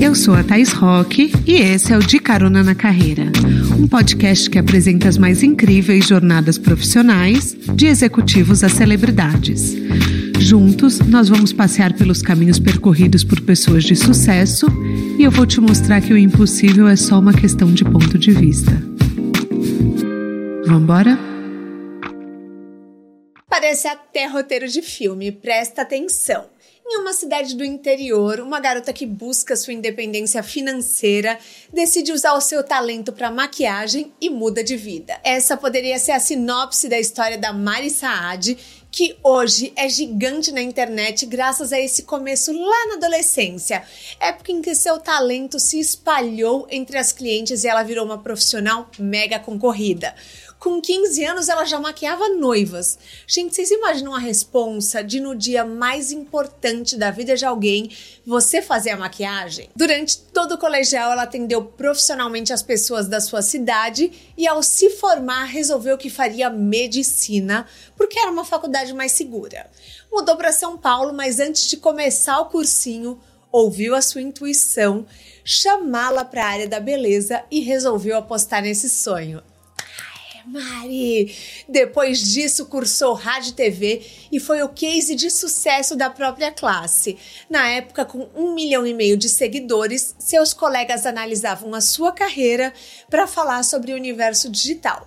Eu sou a Thais Roque e esse é o De Carona na Carreira, um podcast que apresenta as mais incríveis jornadas profissionais, de executivos a celebridades. Juntos, nós vamos passear pelos caminhos percorridos por pessoas de sucesso e eu vou te mostrar que o impossível é só uma questão de ponto de vista. Vambora? Parece até roteiro de filme, presta atenção. Em uma cidade do interior, uma garota que busca sua independência financeira decide usar o seu talento para maquiagem e muda de vida. Essa poderia ser a sinopse da história da Mari Saad, que hoje é gigante na internet graças a esse começo lá na adolescência, época em que seu talento se espalhou entre as clientes e ela virou uma profissional mega concorrida. Com 15 anos, ela já maquiava noivas. Gente, vocês imaginam a responsa de no dia mais importante da vida de alguém você fazer a maquiagem? Durante todo o colegial, ela atendeu profissionalmente as pessoas da sua cidade e, ao se formar, resolveu que faria medicina, porque era uma faculdade mais segura. Mudou para São Paulo, mas antes de começar o cursinho, ouviu a sua intuição, chamá-la para a área da beleza e resolveu apostar nesse sonho. Mari! Depois disso, cursou rádio TV e foi o case de sucesso da própria classe. Na época, com um milhão e meio de seguidores, seus colegas analisavam a sua carreira para falar sobre o universo digital.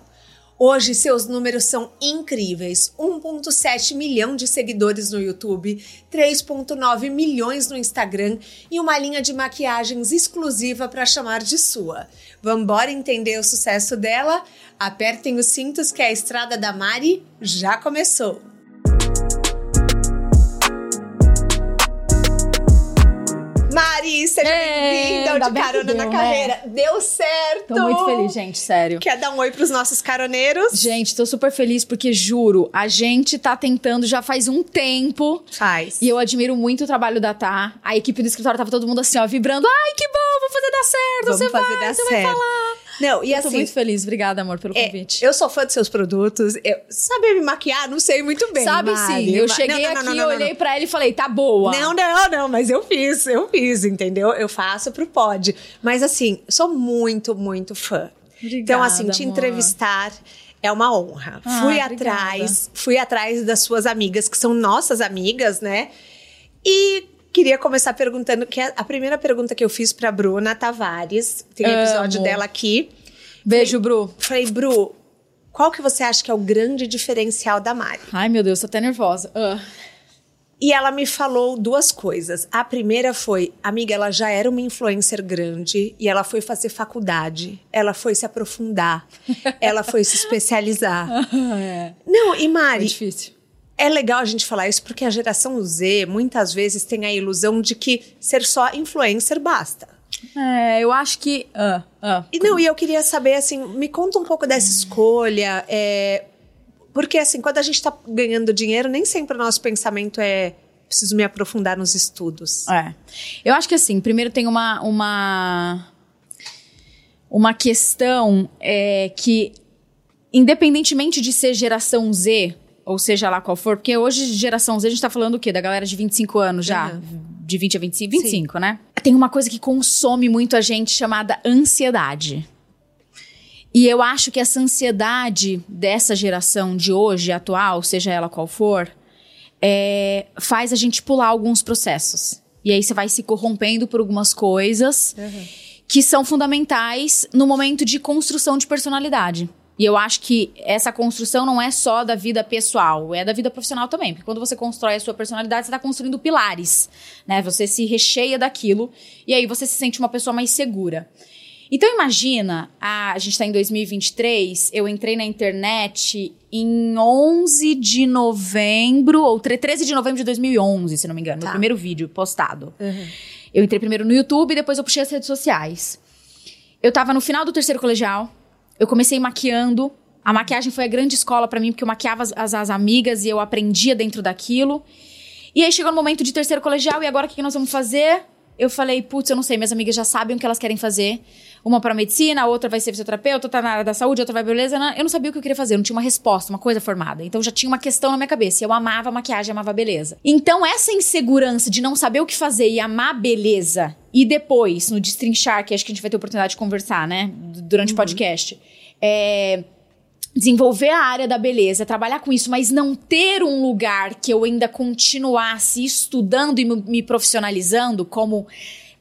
Hoje seus números são incríveis: 1.7 milhão de seguidores no YouTube, 3.9 milhões no Instagram e uma linha de maquiagens exclusiva para chamar de sua. Vambora entender o sucesso dela? Apertem os cintos que a estrada da Mari já começou. Mari, seja bem-vinda ao De Carona deu, na né? Carreira. Né? Deu certo! Tô muito feliz, gente, sério. Quer dar um oi pros nossos caroneiros? Gente, tô super feliz porque, juro, a gente tá tentando já faz um tempo. Faz. E eu admiro muito o trabalho da Tá. A equipe do escritório tava todo mundo assim, ó, vibrando. Ai, que bom, vou fazer dar certo, Vamos você fazer vai, dar você certo. vai falar. Não, e eu assim. tô muito feliz. Obrigada, amor, pelo é, convite. eu sou fã dos seus produtos. Eu, saber me maquiar, não sei muito bem. Sabe Mari, sim. Eu cheguei não, não, aqui, não, olhei pra ela e falei, tá boa. Não, não, não, mas eu fiz, eu fiz, entendeu? Eu faço pro pod. Mas assim, sou muito, muito fã. Obrigada, então, assim, te amor. entrevistar é uma honra. Ah, fui obrigada. atrás, fui atrás das suas amigas, que são nossas amigas, né? E queria começar perguntando que a primeira pergunta que eu fiz pra Bruna Tavares, tem episódio Amo. dela aqui. Beijo, Bru. Falei, Bru, qual que você acha que é o grande diferencial da Mari? Ai, meu Deus, tô até nervosa. Ah. E ela me falou duas coisas. A primeira foi, amiga, ela já era uma influencer grande e ela foi fazer faculdade, ela foi se aprofundar, ela foi se especializar. é. Não, e Mari, difícil. É legal a gente falar isso porque a geração Z muitas vezes tem a ilusão de que ser só influencer basta. É, eu acho que. Ah, ah. E não, e eu queria saber, assim, me conta um pouco dessa escolha. é, porque, assim, quando a gente tá ganhando dinheiro, nem sempre o nosso pensamento é preciso me aprofundar nos estudos. É. Eu acho que assim, primeiro tem uma. uma uma questão é, que, independentemente de ser geração Z, ou seja lá qual for, porque hoje geração Z a gente tá falando o quê? Da galera de 25 anos já? Uhum. De 20 a 25? 25, né? Tem uma coisa que consome muito a gente chamada ansiedade. E eu acho que essa ansiedade dessa geração de hoje, atual, seja ela qual for, é, faz a gente pular alguns processos. E aí você vai se corrompendo por algumas coisas que são fundamentais no momento de construção de personalidade. E eu acho que essa construção não é só da vida pessoal, é da vida profissional também. Porque quando você constrói a sua personalidade, você está construindo pilares, né? Você se recheia daquilo e aí você se sente uma pessoa mais segura. Então imagina, a, a gente está em 2023, eu entrei na internet em 11 de novembro, ou tre- 13 de novembro de 2011, se não me engano, Tá. meu primeiro vídeo postado. Eu entrei primeiro no YouTube, depois eu puxei as redes sociais. Eu tava no final do terceiro colegial, eu comecei maquiando. A maquiagem foi a grande escola pra mim, porque eu maquiava as, as- as amigas e eu aprendia dentro daquilo. E aí chegou no momento de terceiro colegial, e agora o que, que nós vamos fazer? eu falei, putz, eu não sei, minhas amigas já sabem o que elas querem fazer. Uma para medicina, a outra vai ser fisioterapeuta, outra tá na área da saúde, outra vai beleza. Eu não sabia o que eu queria fazer, eu não tinha uma resposta, uma coisa formada. Então já tinha uma questão na minha cabeça. Eu amava maquiagem, amava beleza. Então essa insegurança de não saber o que fazer e amar beleza, e depois, no destrinchar, que acho que a gente vai ter oportunidade de conversar, né, durante uhum. o podcast, é desenvolver a área da beleza, trabalhar com isso, mas não ter um lugar que eu ainda continuasse estudando e me profissionalizando como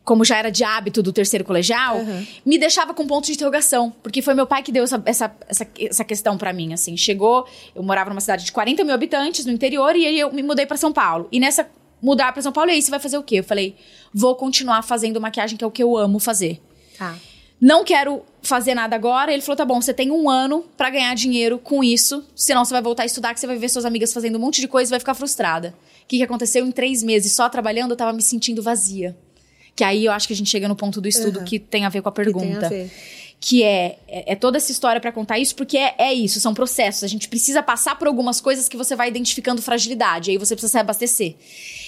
como já era de hábito do terceiro colegial, uhum. me deixava com ponto de interrogação. Porque foi meu pai que deu essa, essa, essa, essa questão para mim, assim. Chegou, eu morava numa cidade de 40 mil habitantes no interior e aí eu me mudei para São Paulo. E nessa mudar para São Paulo, e aí você vai fazer o quê? Eu falei, vou continuar fazendo maquiagem, que é o que eu amo fazer. Tá não quero fazer nada agora. Ele falou: tá bom, você tem um ano para ganhar dinheiro com isso, senão você vai voltar a estudar, que você vai ver suas amigas fazendo um monte de coisa e vai ficar frustrada. O que, que aconteceu? Em três meses só trabalhando, eu tava me sentindo vazia. Que aí eu acho que a gente chega no ponto do estudo uhum. que tem a ver com a pergunta. Que, que é, é, é, toda essa história para contar isso, porque é, é isso, são processos. A gente precisa passar por algumas coisas que você vai identificando fragilidade, aí você precisa se abastecer.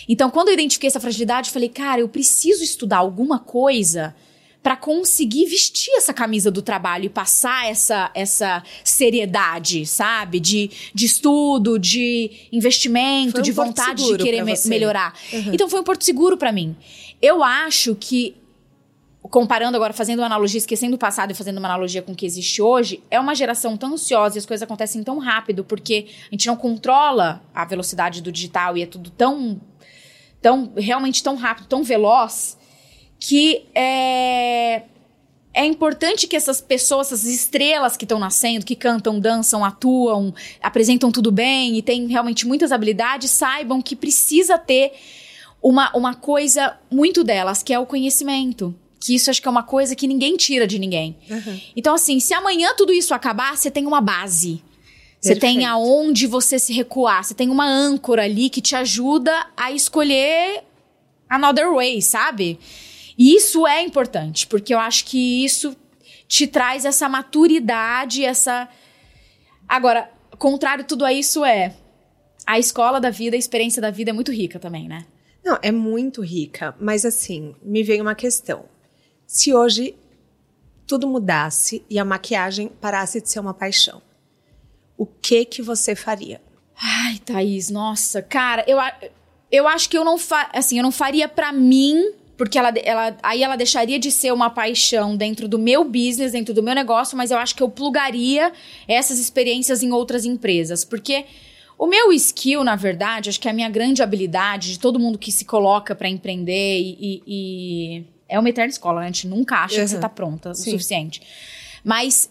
Então, quando eu identifiquei essa fragilidade, eu falei, cara, eu preciso estudar alguma coisa para conseguir vestir essa camisa do trabalho e passar essa, essa seriedade, sabe? De, de estudo, de investimento, um de vontade de querer me melhorar. Uhum. Então foi um porto seguro para mim. Eu acho que comparando agora, fazendo uma analogia, esquecendo o passado e fazendo uma analogia com o que existe hoje, é uma geração tão ansiosa e as coisas acontecem tão rápido porque a gente não controla a velocidade do digital e é tudo tão, tão realmente tão rápido, tão veloz que é, é importante que essas pessoas, essas estrelas que estão nascendo, que cantam, dançam, atuam, apresentam tudo bem e têm realmente muitas habilidades, saibam que precisa ter uma, uma coisa muito delas, que é o conhecimento. Que isso acho que é uma coisa que ninguém tira de ninguém. Uhum. Então, assim, se amanhã tudo isso acabar, você tem uma base. Você tem aonde você se recuar. Você tem uma âncora ali que te ajuda a escolher another way, sabe? E isso é importante, porque eu acho que isso te traz essa maturidade, essa. Agora, contrário tudo a isso é a escola da vida, a experiência da vida é muito rica também, né? Não, é muito rica, mas assim, me vem uma questão. Se hoje tudo mudasse e a maquiagem parasse de ser uma paixão, o que que você faria? Ai, Thaís, nossa, cara, eu, eu acho que eu não fa assim, eu não faria para mim porque ela, ela, aí ela deixaria de ser uma paixão dentro do meu business, dentro do meu negócio, mas eu acho que eu plugaria essas experiências em outras empresas. Porque o meu skill, na verdade, acho que é a minha grande habilidade de todo mundo que se coloca para empreender e, e, e, é uma eterna escola, né? A gente nunca acha uhum. que você tá pronta Sim. o suficiente. Mas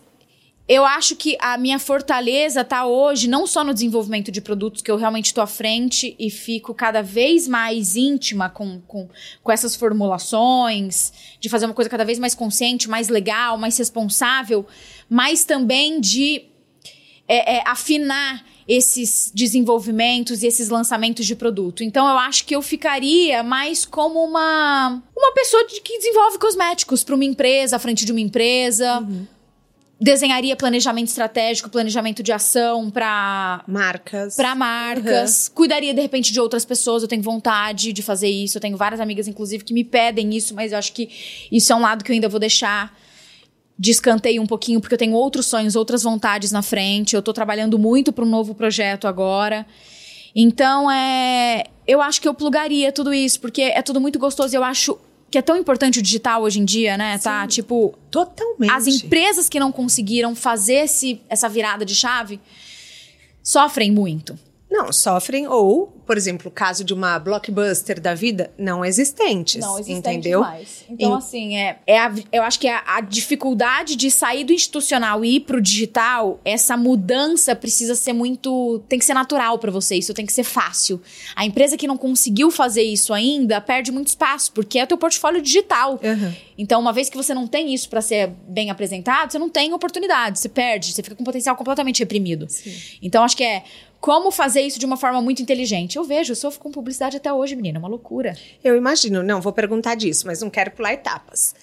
eu acho que a minha fortaleza tá hoje não só no desenvolvimento de produtos, que eu realmente estou à frente e fico cada vez mais íntima com, com, com essas formulações, de fazer uma coisa cada vez mais consciente, mais legal, mais responsável, mas também de é, é, afinar esses desenvolvimentos e esses lançamentos de produto. Então eu acho que eu ficaria mais como uma uma pessoa de, que desenvolve cosméticos para uma empresa, à frente de uma empresa. Uhum desenharia planejamento estratégico, planejamento de ação para marcas. Para marcas. Uhum. Cuidaria de repente de outras pessoas, eu tenho vontade de fazer isso. Eu tenho várias amigas inclusive que me pedem isso, mas eu acho que isso é um lado que eu ainda vou deixar de escanteio um pouquinho porque eu tenho outros sonhos, outras vontades na frente. Eu tô trabalhando muito para um novo projeto agora. Então, é, eu acho que eu plugaria tudo isso, porque é tudo muito gostoso. Eu acho que é tão importante o digital hoje em dia, né? Tá, Sim, tá, tipo, totalmente. As empresas que não conseguiram fazer esse, essa virada de chave sofrem muito. Não, sofrem ou, por exemplo, o caso de uma blockbuster da vida, não existentes. Não existentes entendeu? mais. Então, assim, é, é a, eu acho que a, a, dificuldade de sair do institucional e ir pro digital, essa mudança precisa ser muito. tem que ser natural para você, isso tem que ser fácil. A empresa que não conseguiu fazer isso ainda perde muito espaço, porque é o teu portfólio digital. Uhum. Então, uma vez que você não tem isso para ser bem apresentado, você não tem oportunidade, você perde, você fica com um potencial completamente reprimido. Sim. Então, acho que é como fazer isso de uma forma muito inteligente. Eu vejo, eu sofro com publicidade até hoje, menina, uma loucura. Eu imagino, não vou perguntar disso, mas não quero pular etapas.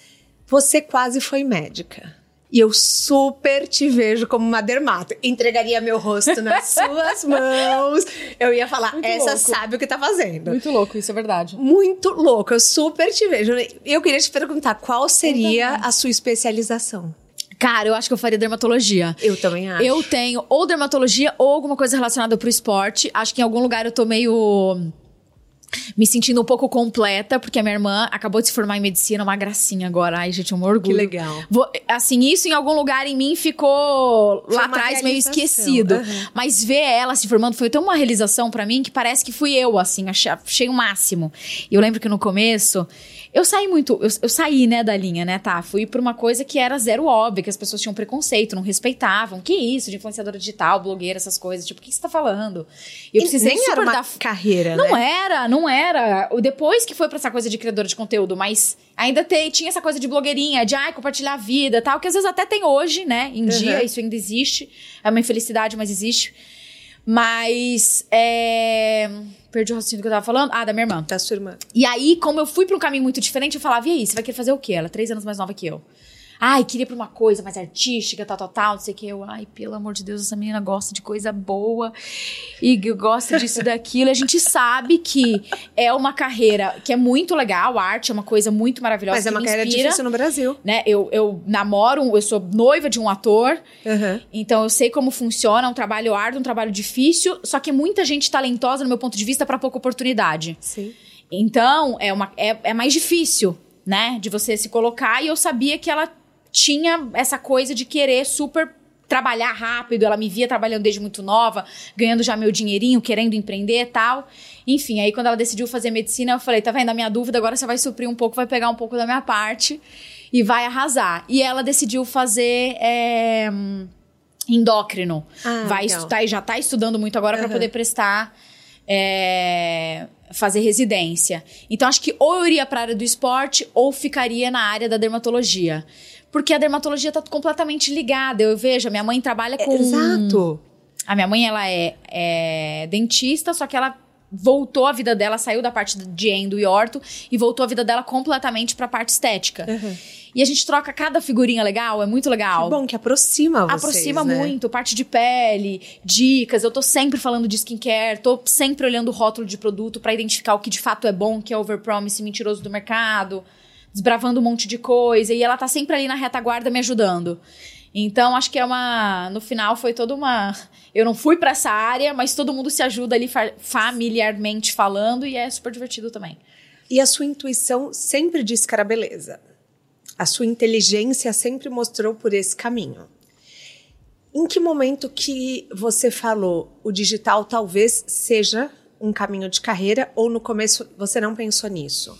Você quase foi médica. E eu super te vejo como uma dermato. Entregaria meu rosto nas suas mãos. Eu ia falar, Muito essa louco. sabe o que tá fazendo. Muito louco, isso é verdade. Muito louco, eu super te vejo. Eu queria te perguntar, qual seria a sua especialização? Cara, eu acho que eu faria dermatologia. Eu também acho. Eu tenho ou dermatologia ou alguma coisa relacionada pro esporte. Acho que em algum lugar eu tô meio me sentindo um pouco completa, porque a minha irmã acabou de se formar em medicina, uma gracinha agora. Ai, gente, um orgulho. Que legal. Vou, assim, isso em algum lugar em mim ficou foi lá atrás meio esquecido. Uhum. Mas ver ela se formando foi tão uma realização para mim que parece que fui eu, assim, achei, achei o máximo. E eu lembro que no começo eu saí muito, eu, eu, saí, né, da linha, né, tá? Fui pra uma coisa que era zero óbvia, que as pessoas tinham preconceito, não respeitavam. Que isso, de influenciadora digital, blogueira, essas coisas. Tipo, o que você tá falando? E eu precisei nem era uma dar... carreira, Não né? era, não era. Depois que foi pra essa coisa de criadora de conteúdo, mas ainda te, tinha essa coisa de blogueirinha, de ai, compartilhar a vida tal, que às vezes até tem hoje, né? Em uhum. dia, isso ainda existe. É uma infelicidade, mas existe. Mas. É Perdi o raciocínio que eu tava falando. Ah, da minha irmã. Da sua irmã. E aí, como eu fui pra um caminho muito diferente, eu falava, e aí, você vai querer fazer o quê? Ela é três anos mais nova que eu. Ai, queria pra uma coisa mais artística, tal, tal, tal, não sei o que. Eu, ai, pelo amor de Deus, essa menina gosta de coisa boa e gosta disso daquilo. A gente sabe que é uma carreira que é muito legal, a arte é uma coisa muito maravilhosa. Mas é uma carreira inspira, difícil no Brasil. Né? Eu, eu namoro, eu sou noiva de um ator, uhum. então eu sei como funciona, é um trabalho árduo, um trabalho difícil, só que muita gente talentosa, no meu ponto de vista, para pouca oportunidade. Sim. Então, é, uma, é, é mais difícil, né? De você se colocar, e eu sabia que ela tinha essa coisa de querer super trabalhar rápido, ela me via trabalhando desde muito nova, ganhando já meu dinheirinho, querendo empreender e tal. Enfim, aí quando ela decidiu fazer medicina, eu falei, tá vendo a minha dúvida, agora você vai suprir um pouco, vai pegar um pouco da minha parte e vai arrasar. E ela decidiu fazer é, endócrino. Ah, vai estudar e já tá estudando muito agora uhum. para poder prestar é, fazer residência. Então acho que ou eu iria para a área do esporte ou ficaria na área da dermatologia. Porque a dermatologia está completamente ligada. Eu vejo, a minha mãe trabalha com. Exato. A minha mãe, ela é, é dentista, só que ela voltou a vida dela, saiu da parte de endo e orto e voltou a vida dela completamente para a parte estética. Uhum. E a gente troca cada figurinha legal, é muito legal. Que bom que aproxima vocês, Aproxima né? muito, parte de pele, dicas. Eu tô sempre falando de skincare, tô sempre olhando o rótulo de produto para identificar o que de fato é bom, que é overpromise mentiroso do mercado desbravando um monte de coisa. E ela tá sempre ali na retaguarda me ajudando. Então, acho que é uma. No final, foi toda uma. Eu não fui para essa área, mas todo mundo se ajuda ali familiarmente falando e é super divertido também. E a sua intuição sempre disse que era beleza. A sua inteligência sempre mostrou por esse caminho. Em que momento que você falou o digital talvez seja um caminho de carreira ou no começo você não pensou nisso?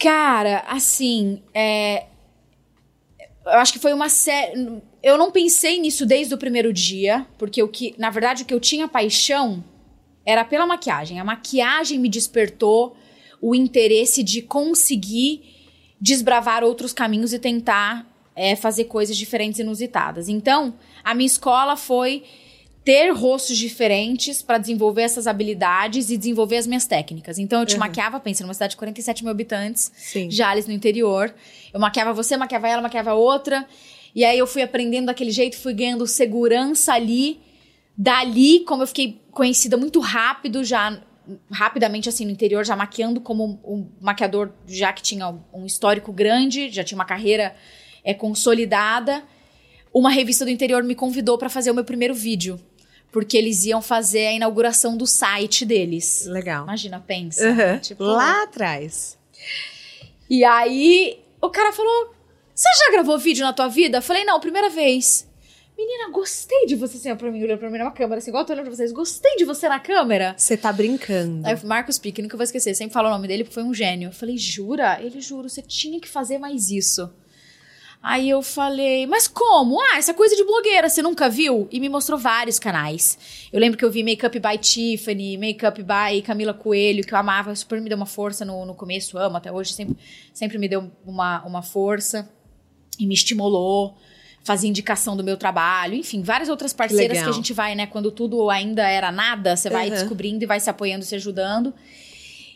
Cara, assim, é... eu acho que foi uma série. Eu não pensei nisso desde o primeiro dia, porque o que, na verdade, o que eu tinha paixão era pela maquiagem. A maquiagem me despertou o interesse de conseguir desbravar outros caminhos e tentar é, fazer coisas diferentes e inusitadas. Então, a minha escola foi ter rostos diferentes para desenvolver essas habilidades e desenvolver as minhas técnicas. Então eu te uhum. maquiava, pensa, numa cidade de 47 mil habitantes, Sim. Jales no interior. Eu maquiava você, maquiava ela, maquiava outra. E aí eu fui aprendendo daquele jeito, fui ganhando segurança ali. Dali, como eu fiquei conhecida muito rápido, já rapidamente assim no interior, já maquiando como um maquiador, já que tinha um histórico grande, já tinha uma carreira é, consolidada. Uma revista do interior me convidou para fazer o meu primeiro vídeo porque eles iam fazer a inauguração do site deles. Legal. Imagina, pensa. Uhum. Tipo, Lá atrás. E aí o cara falou: Você já gravou vídeo na tua vida? Eu falei, não, primeira vez. Menina, gostei de você assim, pra mim, olhando pra mim na câmera, assim, igual eu tô olhando pra vocês. Gostei de você na câmera. Você tá brincando. Aí, Marcos Pique, nunca vou esquecer, sempre falo o nome dele, porque foi um gênio. Eu falei, jura? Ele, juro, você tinha que fazer mais isso. Aí eu falei, mas como? Ah, essa coisa de blogueira, você nunca viu? E me mostrou vários canais. Eu lembro que eu vi Makeup by Tiffany, Makeup by Camila Coelho, que eu amava, super me deu uma força no, no começo, amo até hoje, sempre, sempre me deu uma, uma força e me estimulou. Fazia indicação do meu trabalho, enfim, várias outras parceiras que, que a gente vai, né? Quando tudo ainda era nada, você vai uhum. descobrindo e vai se apoiando, se ajudando.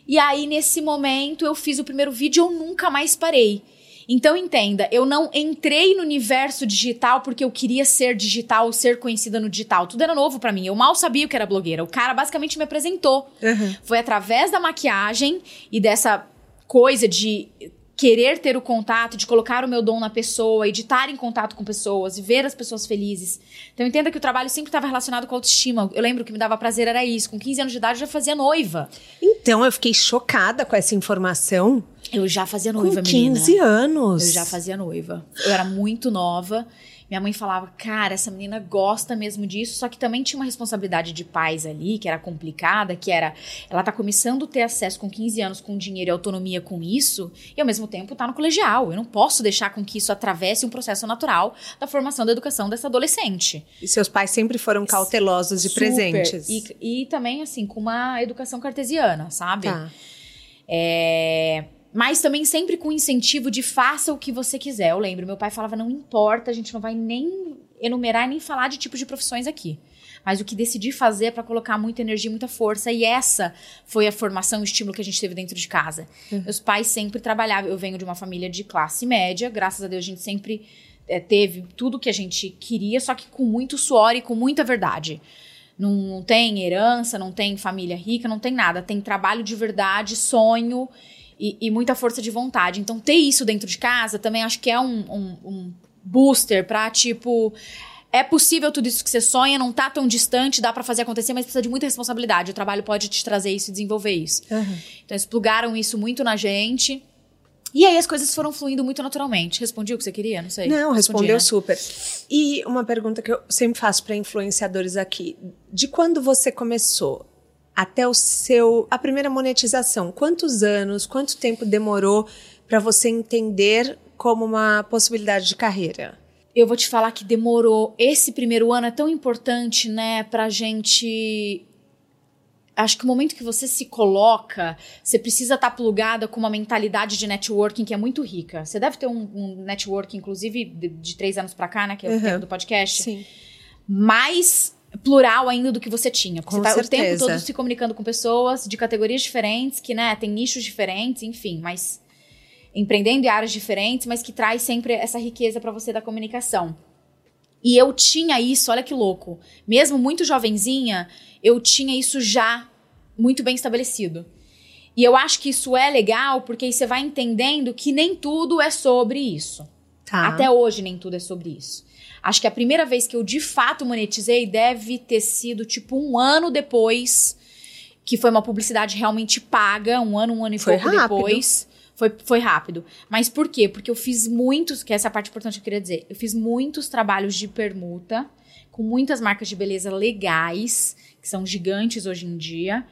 E aí, nesse momento, eu fiz o primeiro vídeo e eu nunca mais parei. Então entenda, eu não entrei no universo digital porque eu queria ser digital ou ser conhecida no digital. Tudo era novo para mim. Eu mal sabia o que era blogueira. O cara basicamente me apresentou. Uhum. Foi através da maquiagem e dessa coisa de querer ter o contato, de colocar o meu dom na pessoa e de estar em contato com pessoas e ver as pessoas felizes. Então entenda que o trabalho sempre estava relacionado com a autoestima. Eu lembro que me dava prazer era isso. Com 15 anos de idade eu já fazia noiva. Então eu fiquei chocada com essa informação. Eu já fazia noiva, com 15 menina. anos. Eu já fazia noiva. Eu era muito nova. Minha mãe falava, cara, essa menina gosta mesmo disso, só que também tinha uma responsabilidade de pais ali, que era complicada, que era, ela tá começando a ter acesso com 15 anos com dinheiro e autonomia com isso, e ao mesmo tempo tá no colegial. Eu não posso deixar com que isso atravesse um processo natural da formação da educação dessa adolescente. E seus pais sempre foram cautelosos de presentes. E, e também, assim, com uma educação cartesiana, sabe? Tá. É, mas também sempre com incentivo de faça o que você quiser. Eu lembro, meu pai falava: não importa, a gente não vai nem enumerar nem falar de tipos de profissões aqui. Mas o que decidi fazer é para colocar muita energia, muita força. E essa foi a formação, o estímulo que a gente teve dentro de casa. Uhum. Meus pais sempre trabalhavam. Eu venho de uma família de classe média, graças a Deus a gente sempre é, teve tudo que a gente queria, só que com muito suor e com muita verdade. Não, não tem herança, não tem família rica, não tem nada. Tem trabalho de verdade, sonho e, e, muita força de vontade. Então, ter isso dentro de casa também acho que é um, um, um booster pra, tipo. É possível tudo isso que você sonha, não tá tão distante, dá para fazer acontecer, mas precisa de muita responsabilidade. O trabalho pode te trazer isso e desenvolver isso. Uhum. Então, eles plugaram isso muito na gente. E aí as coisas foram fluindo muito naturalmente. Respondi o que você queria? Não sei. Não, respondeu né? super. E uma pergunta que eu sempre faço para influenciadores aqui: de quando você começou até o seu a primeira monetização? Quantos anos, quanto tempo demorou para você entender como uma possibilidade de carreira? Eu vou te falar que demorou. Esse primeiro ano é tão importante, né, pra gente acho que o momento que você se coloca, você precisa estar tá plugada com uma mentalidade de networking que é muito rica. Você deve ter um, um networking, inclusive, de, de, três anos para cá, né? Que é o uhum. tempo do podcast. Sim. Mais plural ainda do que você tinha. Porque com você tá certeza. o tempo todo se comunicando com pessoas de categorias diferentes, que, né, tem nichos diferentes, enfim, mas empreendendo em áreas diferentes, mas que traz sempre essa riqueza para você da comunicação. E eu tinha isso, olha que louco. Mesmo muito jovenzinha, eu tinha isso já muito bem estabelecido. E eu acho que isso é legal porque você vai entendendo que nem tudo é sobre isso. Tá. Até hoje nem tudo é sobre isso. Acho que a primeira vez que eu de fato monetizei deve ter sido tipo um ano depois, que foi uma publicidade realmente paga, um ano, um ano e foi pouco rápido. depois. Foi, foi rápido. Mas por quê? Porque eu fiz muitos, que essa é a parte importante que eu queria dizer. Eu fiz muitos trabalhos de permuta com muitas marcas de beleza legais, que são gigantes hoje em dia.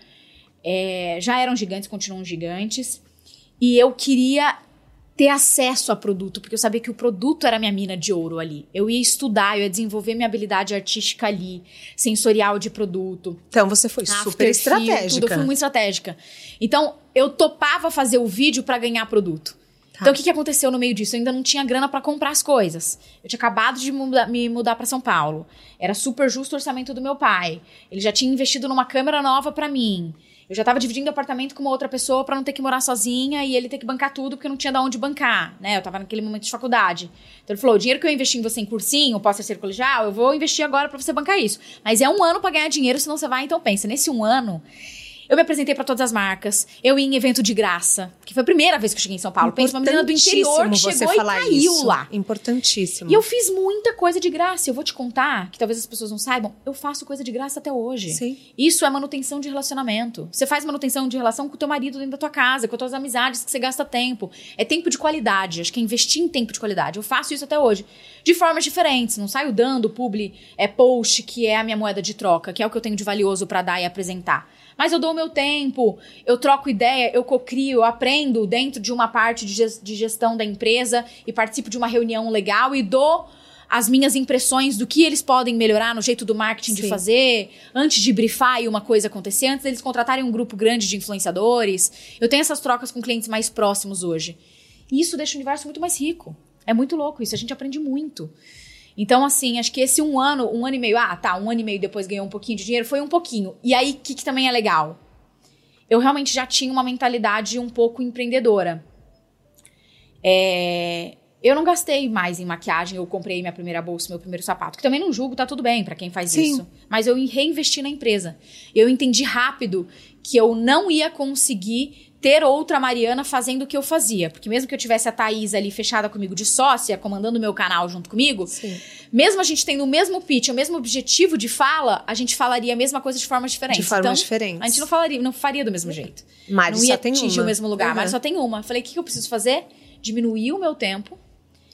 É, já eram gigantes, continuam gigantes. E eu queria ter acesso a produto, porque eu sabia que o produto era minha mina de ouro ali. Eu ia estudar, eu ia desenvolver minha habilidade artística ali, sensorial de produto. Então você foi super estratégica. Tudo, eu fui muito estratégica. Então eu topava fazer o vídeo para ganhar produto. Tá. Então o que, que aconteceu no meio disso? Eu ainda não tinha grana para comprar as coisas. Eu tinha acabado de mudar, me mudar para São Paulo. Era super justo o orçamento do meu pai. Ele já tinha investido numa câmera nova para mim. Eu já tava dividindo apartamento com uma outra pessoa para não ter que morar sozinha e ele ter que bancar tudo porque não tinha de onde bancar, né? Eu tava naquele momento de faculdade. Então ele falou: o dinheiro que eu investi em você em cursinho, posso ser colegial, eu vou investir agora para você bancar isso. Mas é um ano para ganhar dinheiro, senão você vai. Então pensa, nesse um ano eu me apresentei para todas as marcas. Eu ia em evento de graça, que foi a primeira vez que eu cheguei em São Paulo. Pensa uma menina do interior que chegou e caiu isso. lá. Importantíssimo. E eu fiz muita coisa de graça. Eu vou te contar, que talvez as pessoas não saibam, eu faço coisa de graça até hoje. Sim. Isso é manutenção de relacionamento. Você faz manutenção de relação com o teu marido dentro da tua casa, com as tuas amizades que você gasta tempo. É tempo de qualidade. Acho que é investir em tempo de qualidade. Eu faço isso até hoje. De formas diferentes. Não saio dando publi, é post, que é a minha moeda de troca, que é o que eu tenho de valioso para dar e apresentar. Mas eu dou o meu tempo, eu troco ideia, eu cocrio, eu aprendo dentro de uma parte de gestão da empresa e participo de uma reunião legal e dou as minhas impressões do que eles podem melhorar no jeito do marketing Sim. de fazer, antes de brifar e uma coisa acontecer, antes deles contratarem um grupo grande de influenciadores. Eu tenho essas trocas com clientes mais próximos hoje. E isso deixa o universo muito mais rico. É muito louco isso, a gente aprende muito. Então, assim, acho que esse um ano, um ano e meio, ah, tá, um ano e meio depois ganhou um pouquinho de dinheiro, foi um pouquinho. E aí, o que, que também é legal? Eu realmente já tinha uma mentalidade um pouco empreendedora. É, eu não gastei mais em maquiagem, eu comprei minha primeira bolsa, meu primeiro sapato. Que também não julgo, tá tudo bem para quem faz Sim. isso. Mas eu reinvesti na empresa. Eu entendi rápido que eu não ia conseguir ter outra Mariana fazendo o que eu fazia. Porque mesmo que eu tivesse a Thaís ali fechada comigo de sócia, comandando o meu canal junto comigo, Sim. mesmo a gente tendo o mesmo pitch, o mesmo objetivo de fala, a gente falaria a mesma coisa de formas diferentes. De formas então, diferentes. A gente não falaria, não faria do mesmo jeito. Mari não ia só tem atingir uma. o mesmo lugar, uhum. mas só tem uma. Eu falei, o que eu preciso fazer? Diminuir o meu tempo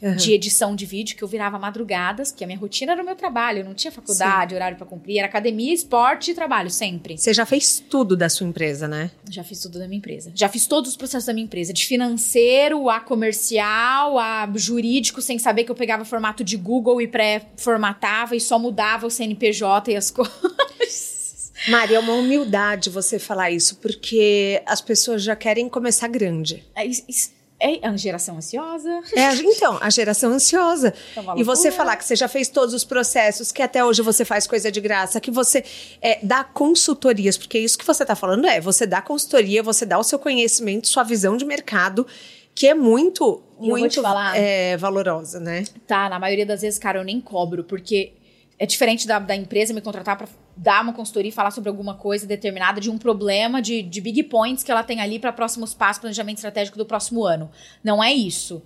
uhum. de edição de vídeo, que eu virava madrugadas, porque a minha rotina era o meu trabalho, eu não tinha faculdade, Sim. horário para cumprir, era academia, esporte e trabalho, sempre. Você já fez tudo da sua empresa, né? Já fiz tudo da minha empresa. Já fiz todos os processos da minha empresa, de financeiro, a comercial, a jurídico, sem saber que eu pegava formato de Google e pré-formatava e só mudava o CNPJ e as coisas. Maria, é uma humildade você falar isso, porque as pessoas já querem começar grande. É, isso, é a geração ansiosa. É, então, a geração ansiosa. É e você falar que você já fez todos os processos, que até hoje você faz coisa de graça, que você é, dá consultorias, porque isso que você está falando é, você dá consultoria, você dá o seu conhecimento, sua visão de mercado, que é muito, muito é, valorosa, né? Tá, na maioria das vezes, cara, eu nem cobro, porque é diferente da, da empresa me contratar para dar uma consultoria e falar sobre alguma coisa determinada de um problema de, de big points que ela tem ali para próximos passos, planejamento estratégico do próximo ano. Não é isso.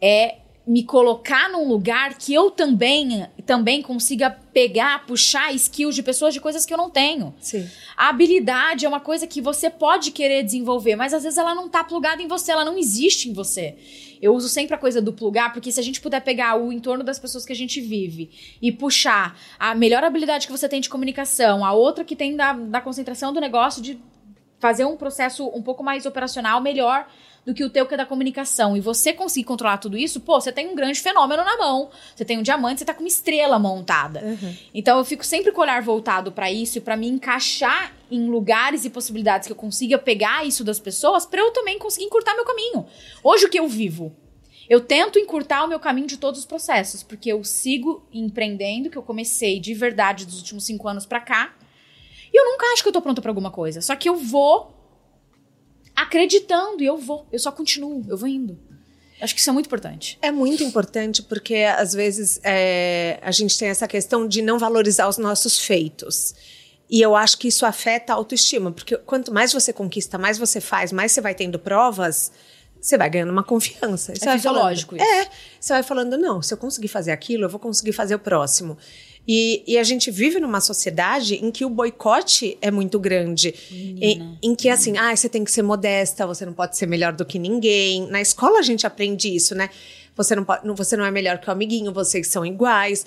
É me colocar num lugar que eu também também consiga pegar, puxar skills de pessoas de coisas que eu não tenho. Sim. A habilidade é uma coisa que você pode querer desenvolver, mas às vezes ela não tá plugada em você, ela não existe em você. Eu uso sempre a coisa do plugar, porque se a gente puder pegar o entorno das pessoas que a gente vive e puxar a melhor habilidade que você tem de comunicação, a outra que tem da, da concentração do negócio, de fazer um processo um pouco mais operacional melhor do que o teu que é da comunicação. E você conseguir controlar tudo isso, pô, você tem um grande fenômeno na mão. Você tem um diamante, você tá com uma estrela montada. Uhum. Então eu fico sempre com o olhar voltado para isso e para me encaixar em lugares e possibilidades que eu consiga pegar isso das pessoas para eu também conseguir encurtar meu caminho. Hoje o que eu vivo? Eu tento encurtar o meu caminho de todos os processos, porque eu sigo empreendendo, que eu comecei de verdade dos últimos cinco anos para cá. E eu nunca acho que eu tô pronta para alguma coisa. Só que eu vou acreditando e eu vou. Eu só continuo, eu vou indo. Acho que isso é muito importante. É muito importante porque, às vezes, é, a gente tem essa questão de não valorizar os nossos feitos. E eu acho que isso afeta a autoestima, porque quanto mais você conquista, mais você faz, mais você vai tendo provas, você vai ganhando uma confiança. Você é fisiológico falando, isso. É, você vai falando, não, se eu conseguir fazer aquilo, eu vou conseguir fazer o próximo. E, e, a gente vive numa sociedade em que o boicote é muito grande. Em, em, que, assim, ah, você tem que ser modesta, você não pode ser melhor do que ninguém. Na escola a gente aprende isso, né? Você não, pode, você não é melhor que o amiguinho, vocês são iguais.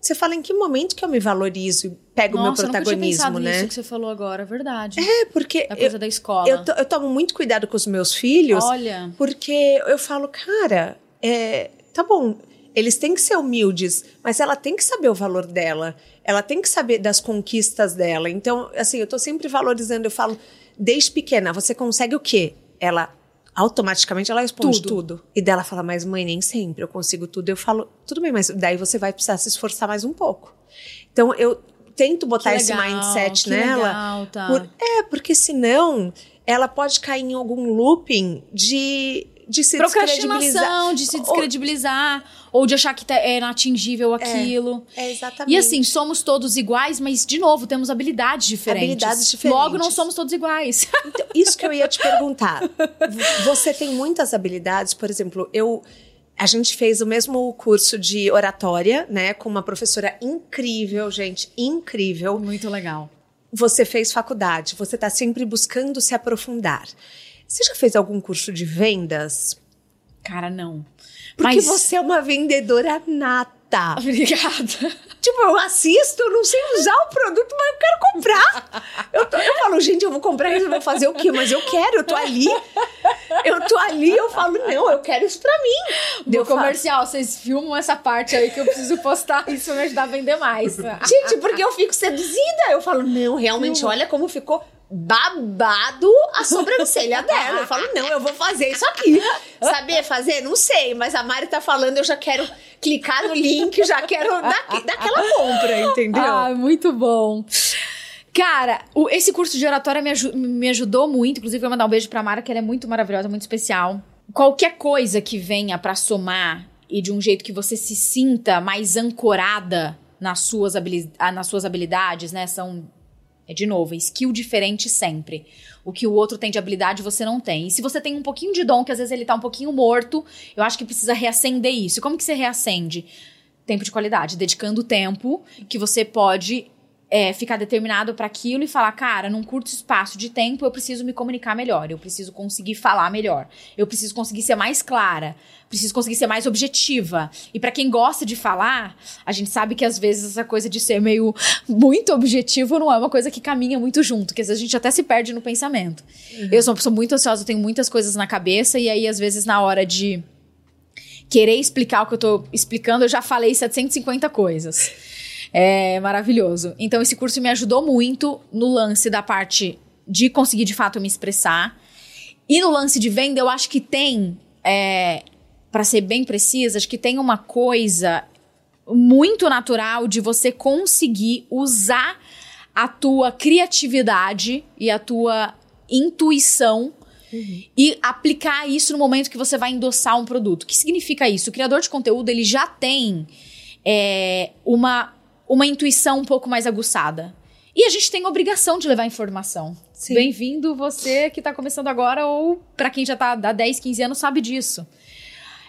Você fala em que momento que eu me valorizo e pego o meu protagonismo, né? Isso que você falou agora, verdade. É, porque. A coisa eu, da escola. Eu, eu, tomo muito cuidado com os meus filhos. Olha. Porque eu falo, cara, é, tá bom, eles têm que ser humildes, mas ela tem que saber o valor dela. Ela tem que saber das conquistas dela. Então, assim, eu tô sempre valorizando, eu falo, desde pequena, você consegue o quê? Ela automaticamente ela responde tudo. tudo. E dela fala, mas mãe, nem sempre eu consigo tudo. Eu falo, tudo bem, mas daí você vai precisar se esforçar mais um pouco. Então eu tento botar legal, esse mindset nela. Legal, tá. por, é, porque senão ela pode cair em algum looping de de se descredibilizar. de se descredibilizar, ou, ou de achar que tá, é inatingível aquilo. É, é, exatamente. E assim, somos todos iguais, mas, de novo, temos habilidades diferentes. Habilidades diferentes. Logo, não somos todos iguais. Então, isso que eu ia te perguntar. Você tem muitas habilidades, por exemplo, eu. A gente fez o mesmo curso de oratória, né, com uma professora incrível, gente, incrível. Muito legal. Você fez faculdade, você está sempre buscando se aprofundar. Você já fez algum curso de vendas? Cara, não. Porque Mas... você é uma vendedora nata. Obrigada. Tipo, eu assisto, eu não sei usar o produto, mas eu quero comprar. Eu, tô, eu falo, gente, eu vou comprar eu vou fazer o quê? Mas eu quero, eu tô ali. Eu tô ali, eu falo, não, eu quero isso pra mim. Deu comercial, vocês filmam essa parte aí que eu preciso postar, isso vai me ajudar a vender mais. Gente, porque eu fico seduzida. Eu falo, não, realmente, olha como ficou babado a sobrancelha dela. Eu falo, não, eu vou fazer isso aqui. Saber fazer? Não sei, mas a Mari tá falando, eu já quero clicar no link, já quero dar, daquela compra, entendeu? Ah, muito bom. Cara, o, esse curso de oratória me, me ajudou muito. Inclusive, eu vou mandar um beijo pra Mara, que ela é muito maravilhosa, muito especial. qualquer coisa que venha para somar e de um jeito que você se sinta mais ancorada nas suas, nas suas habilidades, né? São, é de novo, skill diferente sempre. O que o outro tem de habilidade você não tem. E se você tem um pouquinho de dom, que às vezes ele tá um pouquinho morto, eu acho que precisa reacender isso. E como que você reacende? Tempo de qualidade, dedicando tempo que você pode é, ficar determinado para aquilo e falar, cara, num curto espaço de tempo eu preciso me comunicar melhor, eu preciso conseguir falar melhor, eu preciso conseguir ser mais clara, preciso conseguir ser mais objetiva. E para quem gosta de falar, a gente sabe que às vezes essa coisa de ser meio muito objetivo não é uma coisa que caminha muito junto, que às vezes a gente até se perde no pensamento. Uhum. Eu sou uma pessoa muito ansiosa, eu tenho muitas coisas na cabeça e aí às vezes na hora de querer explicar o que eu tô explicando, eu já falei 750 coisas. É maravilhoso. Então, esse curso me ajudou muito no lance da parte de conseguir de fato me expressar. E no lance de venda, eu acho que tem, é, para ser bem precisa, acho que tem uma coisa muito natural de você conseguir usar a tua criatividade e a tua intuição Uhum. E aplicar isso no momento que você vai endossar um produto. O que significa isso? O criador de conteúdo ele já tem é, uma uma intuição um pouco mais aguçada. E a gente tem a obrigação de levar informação. Bem-vindo você que está começando agora ou para quem já está há 10, 15 anos sabe disso.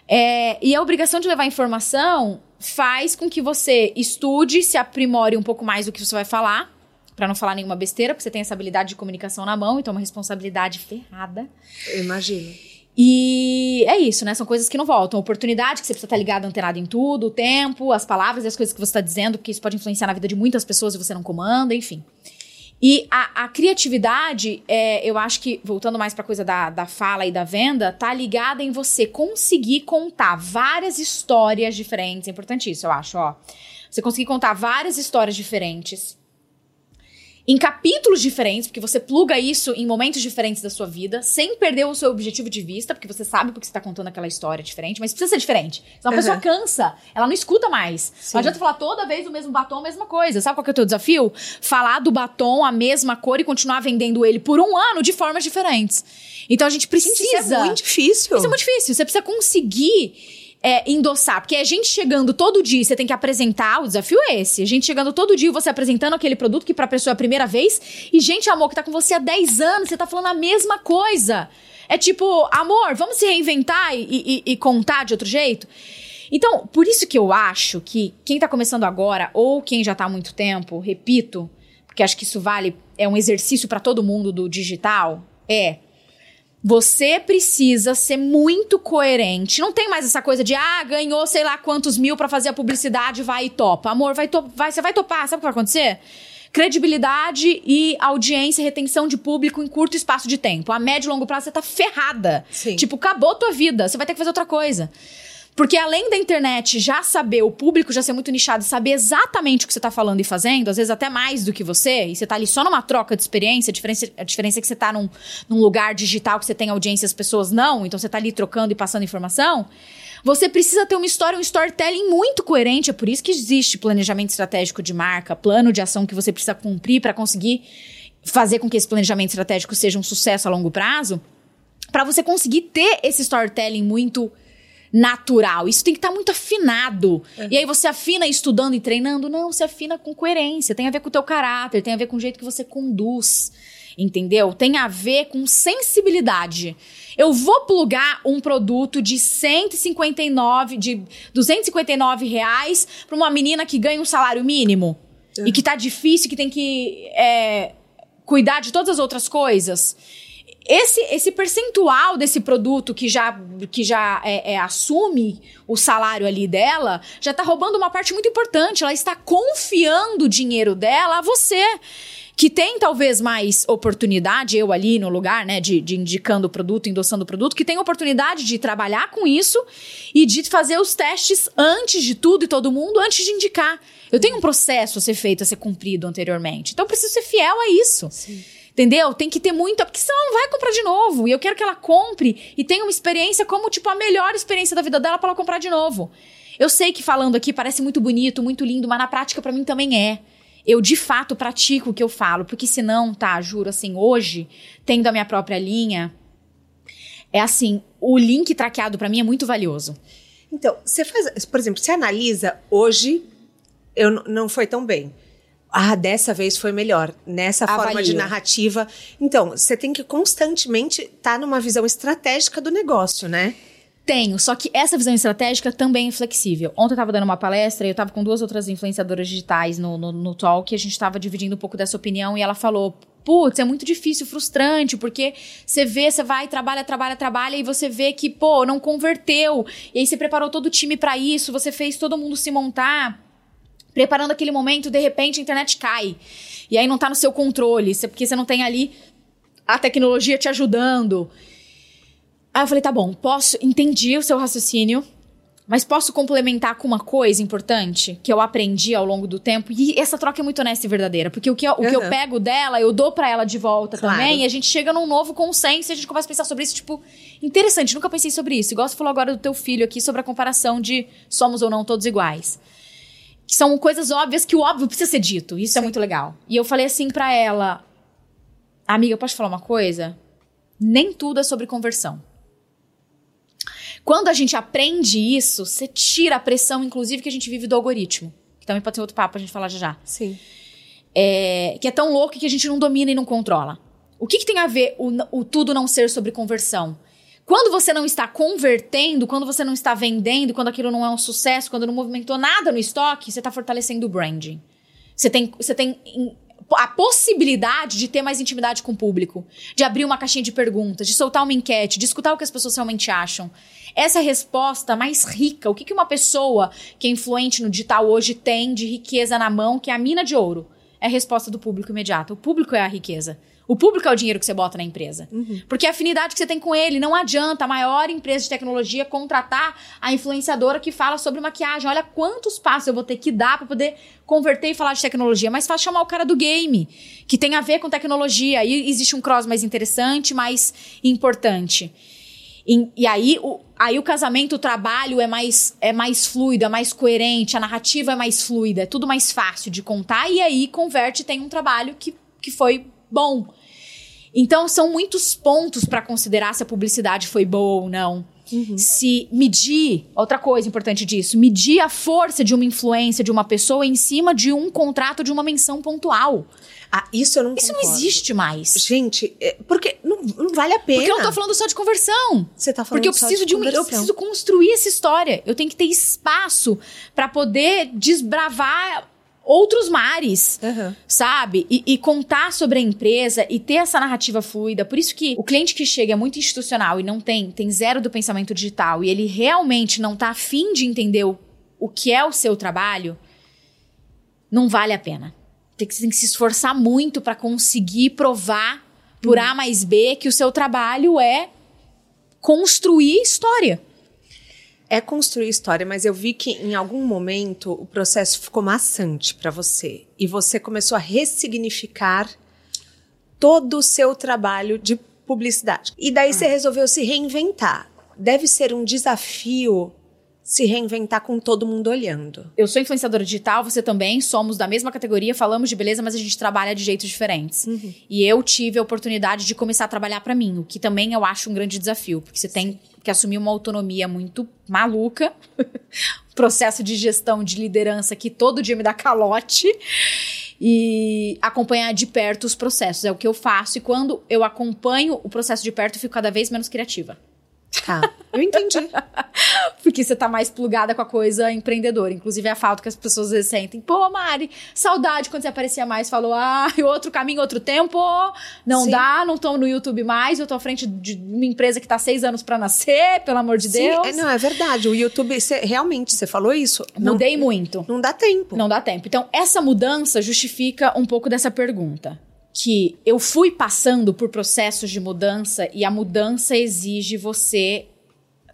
É, e a obrigação de levar informação faz com que você estude, se aprimore um pouco mais do que você vai falar, para não falar nenhuma besteira, porque você tem essa habilidade de comunicação na mão, então é uma responsabilidade ferrada. Eu imagino. E é isso, né? São coisas que não voltam. Oportunidade, que você precisa estar ligado, antenado em tudo, o tempo, as palavras e as coisas que você está dizendo, porque isso pode influenciar na vida de muitas pessoas e você não comanda, enfim. E a, a criatividade, é, eu acho que, voltando mais para a coisa da, da fala e da venda, tá ligada em você conseguir contar várias histórias diferentes. É importante isso, eu acho, ó. Você conseguir contar várias histórias diferentes em capítulos diferentes, porque você pluga isso em momentos diferentes da sua vida, sem perder o seu objetivo de vista, porque você sabe porque você tá contando aquela história diferente, mas precisa ser diferente. Senão a uhum. pessoa cansa, ela não escuta mais. Sim. Não adianta falar toda vez o mesmo batom, a mesma coisa. Sabe qual que é o teu desafio? Falar do batom a mesma cor e continuar vendendo ele por um ano de formas diferentes. Então a gente precisa. Gente, isso é muito difícil. Isso é muito difícil. Você precisa conseguir é, endossar. Porque a gente chegando todo dia, você tem que apresentar, o desafio é esse. Gente chegando todo dia, você apresentando aquele produto que pra pessoa é a primeira vez. E gente, amor, que tá com você há 10 anos, você tá falando a mesma coisa. É tipo, amor, vamos se reinventar e, e, e contar de outro jeito? Então, por isso que eu acho que quem tá começando agora, ou quem já tá há muito tempo, repito, porque acho que isso vale, é um exercício para todo mundo do digital, é você precisa ser muito coerente. Não tem mais essa coisa de, ah, ganhou sei lá quantos mil para fazer a publicidade, vai e topa. Amor, vai, to vai, você vai topar. Sabe o que vai acontecer? Credibilidade e audiência, retenção de público em curto espaço de tempo. A médio e longo prazo você tá ferrada. Sim. Tipo, acabou tua vida. Você vai ter que fazer outra coisa. Porque além da internet já saber, o público já ser muito nichado saber exatamente o que você está falando e fazendo, às vezes até mais do que você, e você está ali só numa troca de experiência, a diferença, a diferença é que você está num, num lugar digital que você tem audiência e as pessoas não, então você está ali trocando e passando informação. Você precisa ter uma história, um storytelling muito coerente. É por isso que existe planejamento estratégico de marca, plano de ação que você precisa cumprir para conseguir fazer com que esse planejamento estratégico seja um sucesso a longo prazo. Para você conseguir ter esse storytelling muito natural. Isso tem que estar tá muito afinado. Uhum. E aí você afina estudando e treinando? Não, você afina com coerência. Tem a ver com o teu caráter, tem a ver com o jeito que você conduz. Entendeu? Tem a ver com sensibilidade. Eu vou plugar um produto de 159, de 259 reais para uma menina que ganha um salário mínimo uhum. e que tá difícil, que tem que é, cuidar de todas as outras coisas esse, esse percentual desse produto que já, que já é, é, assume o salário ali dela já está roubando uma parte muito importante. Ela está confiando o dinheiro dela a você. Que tem talvez mais oportunidade, eu ali no lugar, né, de, de indicando o produto, endossando o produto, que tem oportunidade de trabalhar com isso e de fazer os testes antes de tudo e todo mundo, antes de indicar. Eu tenho um processo a ser feito, a ser cumprido anteriormente. Então eu preciso ser fiel a isso. Sim. Entendeu? Tem que ter muita. Porque senão ela não vai comprar de novo. E eu quero que ela compre e tenha uma experiência como, tipo, a melhor experiência da vida dela para ela comprar de novo. Eu sei que falando aqui parece muito bonito, muito lindo, mas na prática para mim também é. Eu de fato pratico o que eu falo, porque senão, tá, juro, assim, hoje, tendo a minha própria linha, é assim, o link traqueado para mim é muito valioso. Então, você faz, por exemplo, você analisa hoje eu não foi tão bem. Ah, dessa vez foi melhor. Nessa forma de narrativa. Então, você tem que constantemente estar tá numa visão estratégica do negócio, né? Tenho, só que essa visão estratégica também é flexível. Ontem eu estava dando uma palestra e eu estava com duas outras influenciadoras digitais no, no, no talk e a gente estava dividindo um pouco dessa opinião e ela falou: putz, é muito difícil, frustrante, porque você vê, você vai, trabalha, trabalha, trabalha, e você vê que, pô, não converteu. E aí você preparou todo o time para isso, você fez todo mundo se montar. Preparando aquele momento, de repente a internet cai. E aí não tá no seu controle, porque você não tem ali a tecnologia te ajudando. Aí eu falei, tá bom, posso, entendi o seu raciocínio, mas posso complementar com uma coisa importante que eu aprendi ao longo do tempo? E essa troca é muito honesta e verdadeira. Porque o que eu, uhum. o que eu pego dela, eu dou para ela de volta claro. também. E a gente chega num novo consenso e a gente começa a pensar sobre isso. Tipo, interessante, nunca pensei sobre isso. Igual você falou agora do teu filho aqui sobre a comparação de somos ou não todos iguais. Que são coisas óbvias que o óbvio precisa ser dito. Isso é Sim. é muito legal. E eu falei assim para ela: Amiga, posso falar uma coisa? Nem tudo é sobre conversão. Quando a gente aprende isso, você tira a pressão, inclusive, que a gente vive do algoritmo. Que também pode ser outro papo a gente falar já já. Sim. É, que é tão louco que a gente não domina e não controla. O que, que tem a ver o, o tudo não ser sobre conversão? Quando você não está convertendo, quando você não está vendendo, quando aquilo não é um sucesso, quando não movimentou nada no estoque, você está fortalecendo o branding. Você tem, você tem a possibilidade de ter mais intimidade com o público, de abrir uma caixinha de perguntas, de soltar uma enquete, de escutar o que as pessoas realmente acham. Essa é a resposta mais rica. O que, que uma pessoa que é influente no digital hoje tem de riqueza na mão, que é a mina de ouro? É a resposta do público imediato. O público é a riqueza. O público é o dinheiro que você bota na empresa. Uhum. Porque a afinidade que você tem com ele, não adianta a maior empresa de tecnologia contratar a influenciadora que fala sobre maquiagem. Olha quantos passos eu vou ter que dar para poder converter e falar de tecnologia. Mas faz chamar o cara do game, que tem a ver com tecnologia. Aí existe um cross mais interessante, mais importante. E, e, aí, o, aí o casamento, o trabalho é mais, é mais fluido, é mais coerente, a narrativa é mais fluida, é tudo mais fácil de contar, e aí converte tem um trabalho que, que foi bom. Então, são muitos pontos para considerar se a publicidade foi boa ou não. Uhum. Se medir, outra coisa importante disso, medir a força de uma influência de uma pessoa em cima de um contrato de uma menção pontual. Ah, isso eu não Isso concordo. não existe mais. Gente, é, porque não, não vale a pena. Porque eu não tô falando só de conversão. Você tá falando Porque eu preciso de, de um, eu preciso construir essa história. Eu tenho que ter espaço para poder desbravar outros mares, uhum. sabe? E, e, contar sobre a empresa e ter essa narrativa fluida. Por isso que o cliente que chega é muito institucional e não tem, tem zero do pensamento digital e ele realmente não tá afim de entender o, o que é o seu trabalho, não vale a pena tem que, tem que se esforçar muito para conseguir provar por uhum. A mais B que o seu trabalho é construir história. É construir história, mas eu vi que em algum momento o processo ficou maçante para você e você começou a ressignificar todo o seu trabalho de publicidade. E daí você resolveu se reinventar. Deve ser um desafio se reinventar com todo mundo olhando. Eu sou influenciadora digital, você também, somos da mesma categoria, falamos de beleza, mas a gente trabalha de jeitos diferentes. Uhum. E eu tive a oportunidade de começar a trabalhar para mim, o que também eu acho um grande desafio, porque você tem que assumir uma autonomia muito maluca, processo de gestão, de liderança que todo dia me dá calote e acompanhar de perto os processos. É o que eu faço e quando eu acompanho o processo de perto, eu fico cada vez menos criativa. Tá, eu entendi. Porque você tá mais plugada com a coisa empreendedora. Inclusive, é a falta que as pessoas às vezes sentem. Pô, Mari, saudade quando você aparecia mais. Falou, ah, outro caminho, outro tempo. Não Sim. dá, não tô no YouTube mais. Eu tô à frente de uma empresa que tá seis anos para nascer, pelo amor de Sim, Deus. É, não, é verdade. O YouTube, cê, realmente, você falou isso. Mudei não, muito. Não dá tempo. Não dá tempo. Então, essa mudança justifica um pouco dessa pergunta que eu fui passando por processos de mudança e a mudança exige você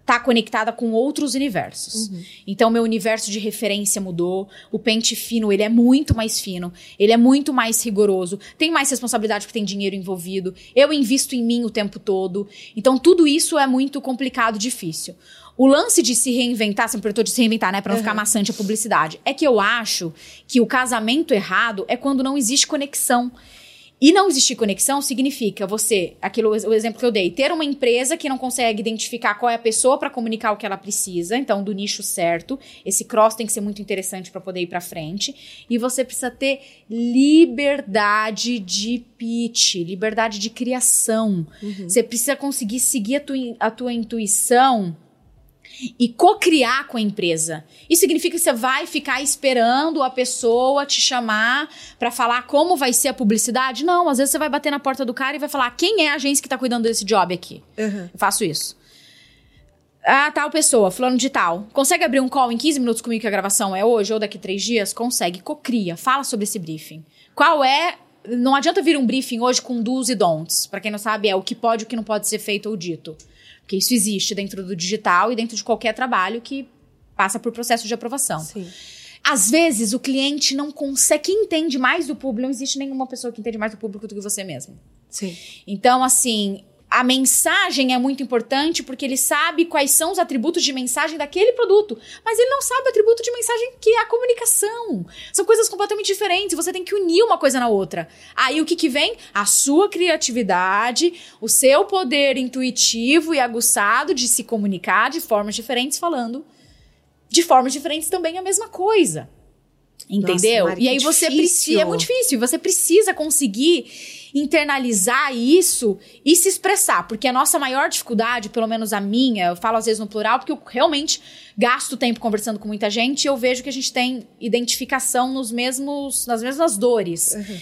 estar tá conectada com outros universos. Uhum. Então, meu universo de referência mudou. O pente fino, ele é muito mais fino. Ele é muito mais rigoroso. Tem mais responsabilidade porque tem dinheiro envolvido. Eu invisto em mim o tempo todo. Então, tudo isso é muito complicado, difícil. O lance de se reinventar, sempre eu de se reinventar, né? Pra não uhum. ficar maçante a publicidade. É que eu acho que o casamento errado é quando não existe conexão. E não existir conexão significa você, aquilo, o exemplo que eu dei, ter uma empresa que não consegue identificar qual é a pessoa para comunicar o que ela precisa, então do nicho certo. Esse cross tem que ser muito interessante para poder ir para frente. E você precisa ter liberdade de pitch, liberdade de criação. Uhum. Você precisa conseguir seguir a tua, a tua intuição e co-criar com a empresa. Isso significa que você vai ficar esperando a pessoa te chamar para falar como vai ser a publicidade? Não, às vezes você vai bater na porta do cara e vai falar quem é a agência que tá cuidando desse job aqui. Uhum. Eu faço isso. Ah, tal pessoa, fulano de tal. Consegue abrir um call em 15 minutos comigo que a gravação é hoje ou daqui três dias? Consegue. Cocria. Fala sobre esse briefing. Qual é... Não adianta vir um briefing hoje com do's e don'ts. Para quem não sabe, é o que pode e o que não pode ser feito ou dito. Porque isso existe dentro do digital e dentro de qualquer trabalho que passa por processo de aprovação. Sim. Às vezes o cliente não consegue, quem entende mais do público, não existe nenhuma pessoa que entende mais do público do que você mesmo. Sim. Então, assim, a mensagem é muito importante porque ele sabe quais são os atributos de mensagem daquele produto, mas ele não sabe o atributo de mensagem que é a comunicação. São coisas completamente diferentes, você tem que unir uma coisa na outra. Aí o que que vem? A sua criatividade, o seu poder intuitivo e aguçado de se comunicar de formas diferentes falando de formas diferentes também a mesma coisa. Entendeu? Nossa, e aí você precisa. É muito difícil. Você precisa conseguir internalizar isso e se expressar. Porque a nossa maior dificuldade, pelo menos a minha, eu falo às vezes no plural, porque eu realmente gasto tempo conversando com muita gente e eu vejo que a gente tem identificação nos mesmos, nas mesmas dores. Uhum.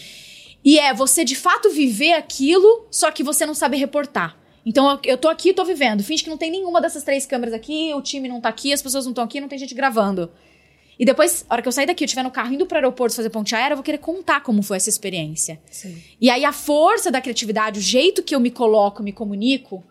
E é você de fato viver aquilo, só que você não sabe reportar. Então eu, tô aqui, tô vivendo. Finge que não tem nenhuma dessas três câmeras aqui, o time não tá aqui, as pessoas não estão aqui, não tem gente gravando. E depois, a hora que eu sair daqui, eu estiver no carro indo pro aeroporto fazer ponte aérea, eu vou querer contar como foi essa experiência. Sim. E aí a força da criatividade, o jeito que eu me coloco, me comunico,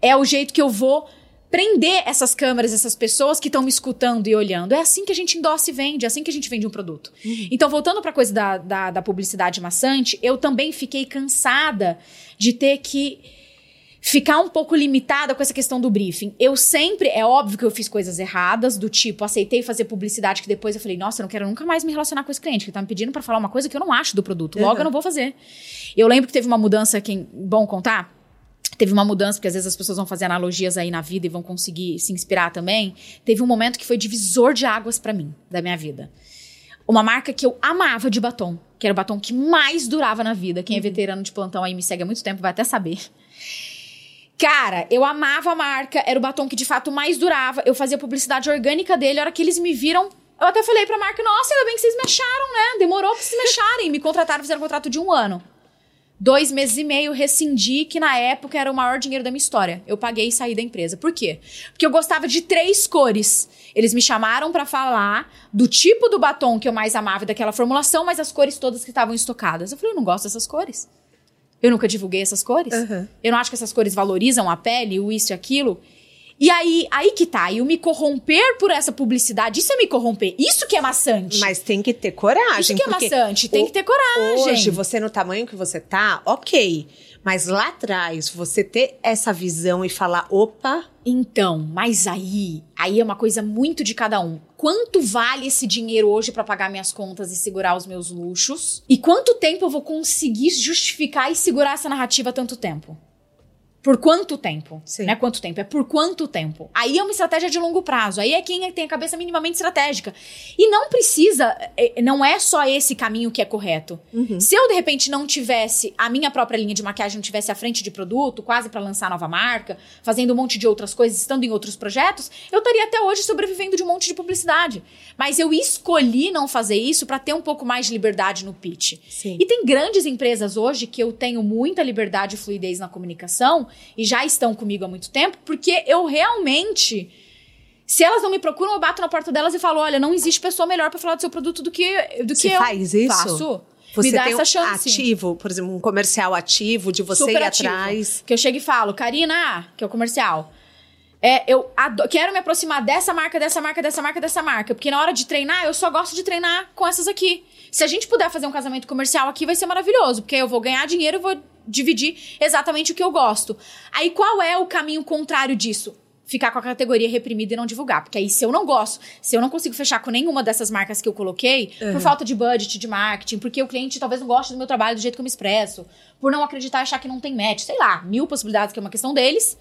é o jeito que eu vou prender essas câmeras, essas pessoas que estão me escutando e olhando. É assim que a gente endossa e vende, é assim que a gente vende um produto. Uhum. Então, voltando para a coisa da, da, da publicidade maçante, eu também fiquei cansada de ter que ficar um pouco limitada com essa questão do briefing. Eu sempre, é óbvio que eu fiz coisas erradas, do tipo, aceitei fazer publicidade que depois eu falei, nossa, eu não quero nunca mais me relacionar com esse cliente, que tá me pedindo para falar uma coisa que eu não acho do produto. Logo, uhum. eu não vou fazer. Eu lembro que teve uma mudança, quem, bom contar? Teve uma mudança, porque às vezes as pessoas vão fazer analogias aí na vida e vão conseguir se inspirar também. Teve um momento que foi divisor de águas para mim, da minha vida. Uma marca que eu amava de batom, que era o batom que mais durava na vida. Quem é uhum. veterano de plantão aí me segue há muito tempo vai até saber. Cara, eu amava a marca, era o batom que de fato mais durava. Eu fazia publicidade orgânica dele, a hora que eles me viram, eu até falei pra marca: Nossa, ainda bem que vocês me acharam, né? Demorou pra vocês me acharem. Me contrataram, fizeram um contrato de um ano. Dois meses e meio, rescindi, que na época era o maior dinheiro da minha história. Eu paguei e saí da empresa. Por quê? Porque eu gostava de três cores. Eles me chamaram para falar do tipo do batom que eu mais amava daquela formulação, mas as cores todas que estavam estocadas. Eu falei, eu não gosto dessas cores. Eu nunca divulguei essas cores. Uhum. Eu não acho que essas cores valorizam a pele, o isso e aquilo. E aí, aí que tá. E o me corromper por essa publicidade, isso é me corromper. Isso que é maçante. Mas tem que ter coragem. Isso que é maçante, tem que ter coragem. Hoje, você no tamanho que você tá, ok. Mas lá atrás, você ter essa visão e falar, opa. Então, mas aí, aí é uma coisa muito de cada um. Quanto vale esse dinheiro hoje para pagar minhas contas e segurar os meus luxos? E quanto tempo eu vou conseguir justificar e segurar essa narrativa tanto tempo? Por quanto tempo? Sim. Não é quanto tempo, é por quanto tempo. Aí é uma estratégia de longo prazo. Aí é quem tem a cabeça minimamente estratégica. E não precisa, é, não é só esse caminho que é correto. Uhum. Se eu, de repente, não tivesse a minha própria linha de maquiagem, não tivesse à frente de produto, quase para lançar nova marca, fazendo um monte de outras coisas, estando em outros projetos, eu estaria até hoje sobrevivendo de um monte de publicidade. Mas eu escolhi não fazer isso para ter um pouco mais de liberdade no pitch. Sim. E tem grandes empresas hoje que eu tenho muita liberdade e fluidez na comunicação e já estão comigo há muito tempo, porque eu realmente. Se elas não me procuram, eu bato na porta delas e falo: olha, não existe pessoa melhor para falar do seu produto do que, do você que eu. faz isso? Faço. Você me dá tem essa chance. ativo, por exemplo, um comercial ativo de você Super ir ativo, atrás. Que eu chego e falo, Karina, que é o comercial. É, eu quero me aproximar dessa marca, dessa marca, dessa marca, dessa marca. Porque na hora de treinar, eu só gosto de treinar com essas aqui. Se a gente puder fazer um casamento comercial aqui, vai ser maravilhoso. Porque eu vou ganhar dinheiro e vou dividir exatamente o que eu gosto. Aí qual é o caminho contrário disso? ficar com a categoria reprimida e não divulgar. Porque aí, se eu não gosto, se eu não consigo fechar com nenhuma dessas marcas que eu coloquei, uhum. por falta de budget, de marketing, porque o cliente talvez não goste do meu trabalho do jeito que eu me expresso, por não acreditar e achar que não tem match, sei lá, mil possibilidades que é uma questão deles.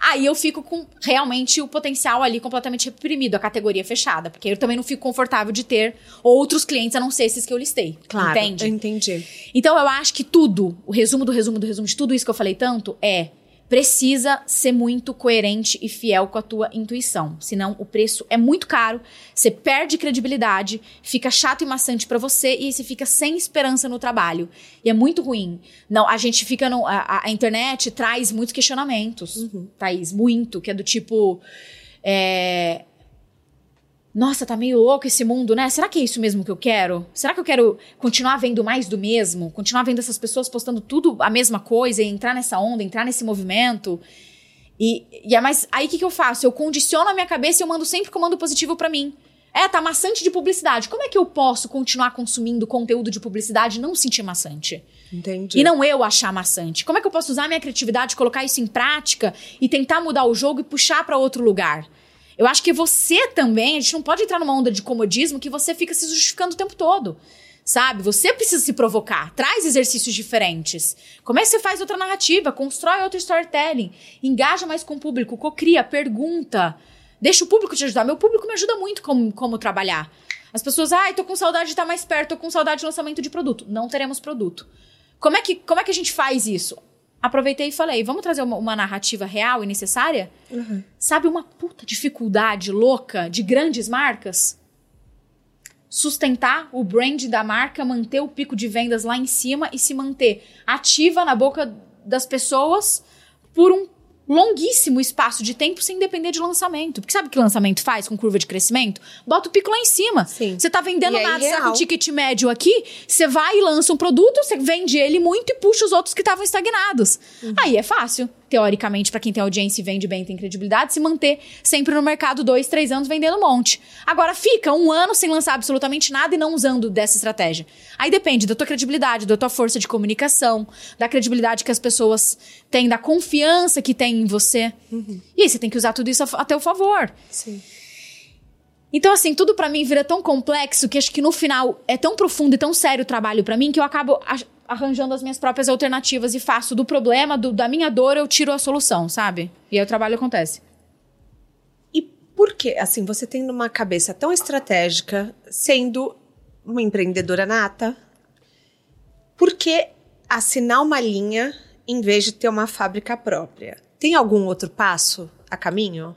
Aí eu fico com realmente o potencial ali completamente reprimido, a categoria fechada. Porque eu também não fico confortável de ter outros clientes a não ser esses que eu listei. Claro. Entende? Eu entendi. Então eu acho que tudo, o resumo do resumo do resumo de tudo isso que eu falei tanto é precisa ser muito coerente e fiel com a tua intuição. Senão o preço é muito caro, você perde credibilidade, fica chato e maçante para você e você fica sem esperança no trabalho. E é muito ruim. Não, a gente fica no a, a internet traz muitos questionamentos, uhum. Thaís, muito, que é do tipo é, nossa, tá meio louco esse mundo, né? Será que é isso mesmo que eu quero? Será que eu quero continuar vendo mais do mesmo? Continuar vendo essas pessoas postando tudo a mesma coisa e entrar nessa onda, entrar nesse movimento? E, e é mais. Aí o que, que eu faço? Eu condiciono a minha cabeça e eu mando sempre comando positivo para mim. É, tá maçante de publicidade. Como é que eu posso continuar consumindo conteúdo de publicidade e não sentir maçante? Entendi. E não eu achar maçante. Como é que eu posso usar minha criatividade, colocar isso em prática e tentar mudar o jogo e puxar para outro lugar? Eu acho que você também, a gente não pode entrar numa onda de comodismo que você fica se justificando o tempo todo. Sabe? Você precisa se provocar. Traz exercícios diferentes. Como é que você faz outra narrativa? Constrói outro storytelling. Engaja mais com o público. Cocria, pergunta. Deixa o público te ajudar. Meu público me ajuda muito como, como trabalhar. As pessoas, ai, ah, tô com saudade de estar mais perto, tô com saudade de lançamento de produto. Não teremos produto. Como é que, como é que a gente faz isso? Aproveitei e falei: vamos trazer uma, uma narrativa real e necessária? Uhum. Sabe uma puta dificuldade louca de grandes marcas? Sustentar o brand da marca, manter o pico de vendas lá em cima e se manter ativa na boca das pessoas por um longuíssimo espaço de tempo sem depender de lançamento. Porque sabe o que lançamento faz com curva de crescimento? Bota o pico lá em cima. Sim. Você tá vendendo nada, você tá com ticket médio aqui, você vai e lança um produto, você vende ele muito e puxa os outros que estavam estagnados. Uhum. Aí é fácil teoricamente, para quem tem audiência e vende bem, tem credibilidade, se manter sempre no mercado dois, três anos vendendo um monte. Agora fica um ano sem lançar absolutamente nada e não usando dessa estratégia. Aí depende da tua credibilidade, da tua força de comunicação, da credibilidade que as pessoas têm, da confiança que tem em você. Uhum. E aí você tem que usar tudo isso a, a teu favor. Sim. Então, assim, tudo para mim vira tão complexo que acho que no final é tão profundo e tão sério o trabalho para mim que eu acabo arranjando as minhas próprias alternativas e faço do problema, do, da minha dor, eu tiro a solução, sabe? E aí o trabalho acontece. E por que, assim, você tendo uma cabeça tão estratégica, sendo uma empreendedora nata, por que assinar uma linha em vez de ter uma fábrica própria? Tem algum outro passo a caminho?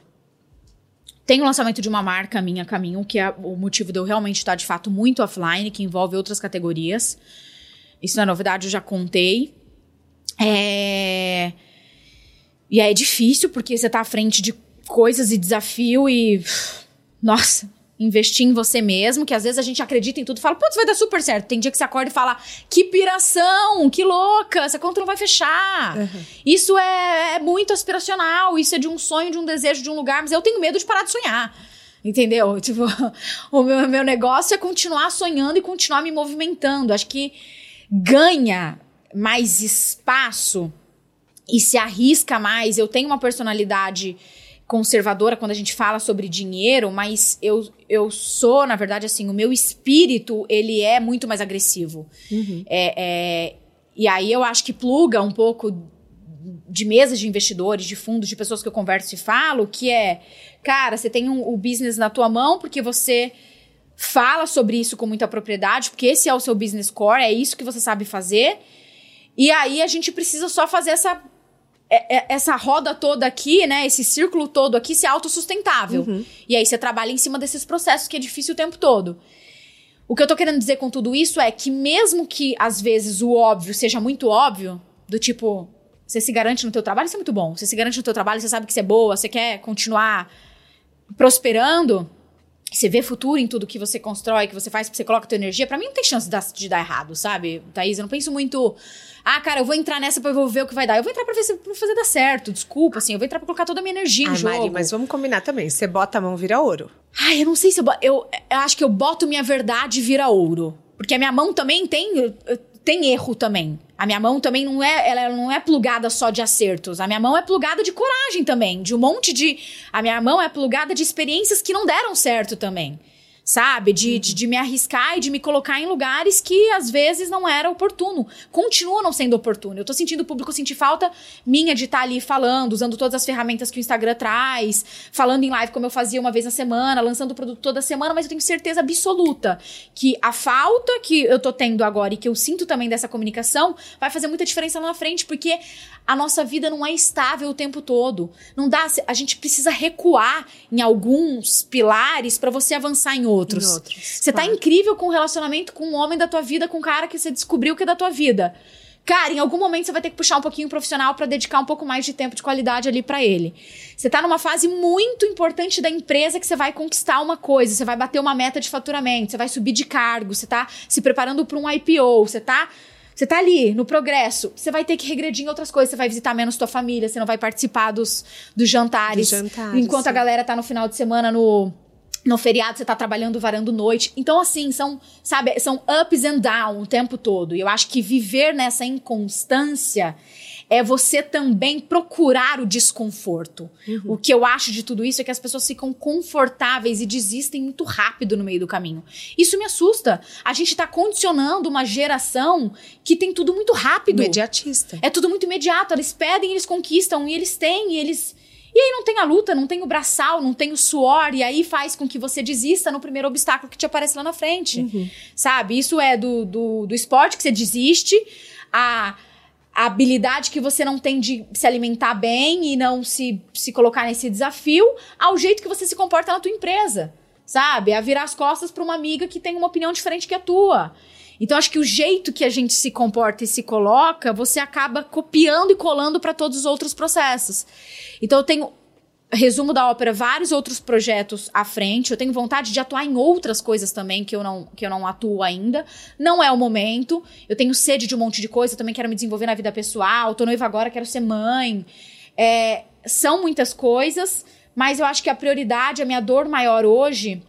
Tem o lançamento de uma marca minha a caminho, que é o motivo de eu realmente estar de fato muito offline, que envolve outras categorias. Isso não é novidade, eu já contei. É... E é difícil, porque você tá à frente de coisas e desafio e. Nossa, investir em você mesmo, que às vezes a gente acredita em tudo e fala, putz, vai dar super certo. Tem dia que você acorda e fala, que piração, que louca, essa conta não vai fechar. Uhum. Isso é, é, muito aspiracional, isso é de um sonho, de um desejo, de um lugar, mas eu tenho medo de parar de sonhar. Entendeu? Tipo, o meu, meu negócio é continuar sonhando e continuar me movimentando. Acho que ganha mais espaço e se arrisca mais. Eu tenho uma personalidade conservadora quando a gente fala sobre dinheiro, mas eu, eu sou, na verdade, assim, o meu espírito, ele é muito mais agressivo. Uhum. É, é, e aí eu acho que pluga um pouco de mesas de investidores, de fundos, de pessoas que eu converso e falo, que é, cara, você tem um, o business na tua mão porque você fala sobre isso com muita propriedade, porque esse é o seu business core, é isso que você sabe fazer. E aí a gente precisa só fazer essa é, é, essa roda toda aqui, né? Esse círculo todo aqui ser autossustentável. Uhum. E aí você trabalha em cima desses processos que é difícil o tempo todo. O que eu tô querendo dizer com tudo isso é que mesmo que às vezes o óbvio seja muito óbvio, do tipo, você se garante no teu trabalho, isso é muito bom. Você se garante no teu trabalho, você sabe que você é boa, você quer continuar prosperando, você vê futuro em tudo que você constrói, que você faz, que você coloca a tua energia, para mim não tem chance de dar, errado, sabe, Thaís? Eu não penso muito, ah, cara, eu vou entrar nessa pra eu ver o que vai dar. Eu vou entrar pra, ver se, pra fazer dar certo, desculpa, assim, eu vou entrar pra colocar toda a minha energia Ai, em jogo. Mari, mas vamos combinar também, você bota a mão, vira ouro. Ai, eu não sei se eu, eu, eu acho que eu boto minha verdade e vira ouro. Porque a minha mão também tem tem erro também. A minha mão também não é, ela não é plugada só de acertos. A minha mão é plugada de coragem também, de um monte de a minha mão é plugada de experiências que não deram certo também sabe? De, de, de, me arriscar e de me colocar em lugares que às vezes não era oportuno. Continua não sendo oportuno. Eu tô sentindo o público sentir falta minha de estar tá ali falando, usando todas as ferramentas que o Instagram traz, falando em live como eu fazia uma vez na semana, lançando o produto toda semana, mas eu tenho certeza absoluta que a falta que eu tô tendo agora e que eu sinto também dessa comunicação vai fazer muita diferença lá na frente, porque a nossa vida não é estável o tempo todo. Não dá, a gente precisa recuar em alguns pilares para você avançar em outros. Em outros você tá claro. tá incrível com o relacionamento com o homem da tua vida, com o cara que você descobriu que é da tua vida. Cara, em algum momento você vai ter que puxar um pouquinho o profissional para dedicar um pouco mais de tempo de qualidade ali para ele. Você tá numa fase muito importante da empresa que você vai conquistar uma coisa, você vai bater uma meta de faturamento, você vai subir de cargo, você tá se preparando para um IPO, você tá você tá ali no progresso, você vai ter que regredir em outras coisas, você vai visitar menos tua família, você não vai participar dos, dos jantares, dos jantares enquanto sim. a galera tá no final de semana no no feriado você tá trabalhando varando noite. Então, assim, são, sabe, são ups and downs o tempo todo. E eu acho que viver nessa inconstância é você também procurar o desconforto. Uhum. O que eu acho de tudo isso é que as pessoas ficam confortáveis e desistem muito rápido no meio do caminho. Isso me assusta. A gente tá condicionando uma geração que tem tudo muito rápido. Imediatista. É tudo muito imediato. Eles pedem, eles conquistam, e eles têm, e eles e aí não tem a luta, não tem o braçal, não tem o suor, e aí faz com que você desista no primeiro obstáculo que te aparece lá na frente. Uhum. Sabe? Isso é do, do, do esporte que você desiste, a a habilidade que você não tem de se alimentar bem e não se, se colocar nesse desafio, ao jeito que você se comporta na tua empresa, sabe? A virar as costas para uma amiga que tem uma opinião diferente que a tua. Então acho que o jeito que a gente se comporta e se coloca, você acaba copiando e colando para todos os outros processos. Então eu tenho resumo da ópera, vários outros projetos à frente. Eu tenho vontade de atuar em outras coisas também que eu não, que eu não atuo ainda. Não é o momento. Eu tenho sede de um monte de coisa, eu também quero me desenvolver na vida pessoal. Tô noiva agora, quero ser mãe. É, são muitas coisas, mas eu acho que a prioridade, a minha dor maior hoje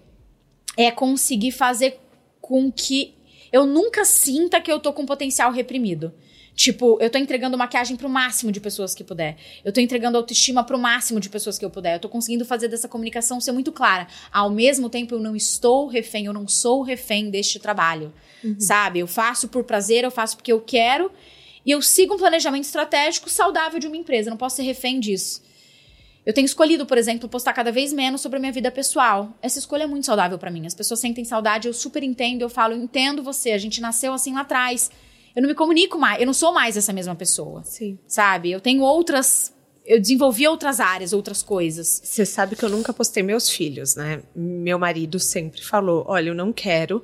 é conseguir fazer com que eu nunca sinta que eu tô com potencial reprimido. Tipo, eu tô entregando maquiagem pro máximo de pessoas que puder. Eu tô entregando autoestima pro máximo de pessoas que eu puder. Eu tô conseguindo fazer dessa comunicação ser muito clara. Ao mesmo tempo, eu não estou refém, eu não sou refém deste trabalho. Uhum. Sabe? Eu faço por prazer, eu faço porque eu quero. E eu sigo um planejamento estratégico saudável de uma empresa. Eu não posso ser refém disso. Eu tenho escolhido, por exemplo, postar cada vez menos sobre a minha vida pessoal. Essa escolha é muito saudável para mim. As pessoas sentem saudade, eu super entendo, eu falo, entendo você, a gente nasceu assim lá atrás. Eu não me comunico mais, eu não sou mais essa mesma pessoa. Sim. Sabe? Eu tenho outras eu desenvolvi outras áreas, outras coisas. Você sabe que eu nunca postei meus filhos, né? Meu marido sempre falou: "Olha, eu não quero".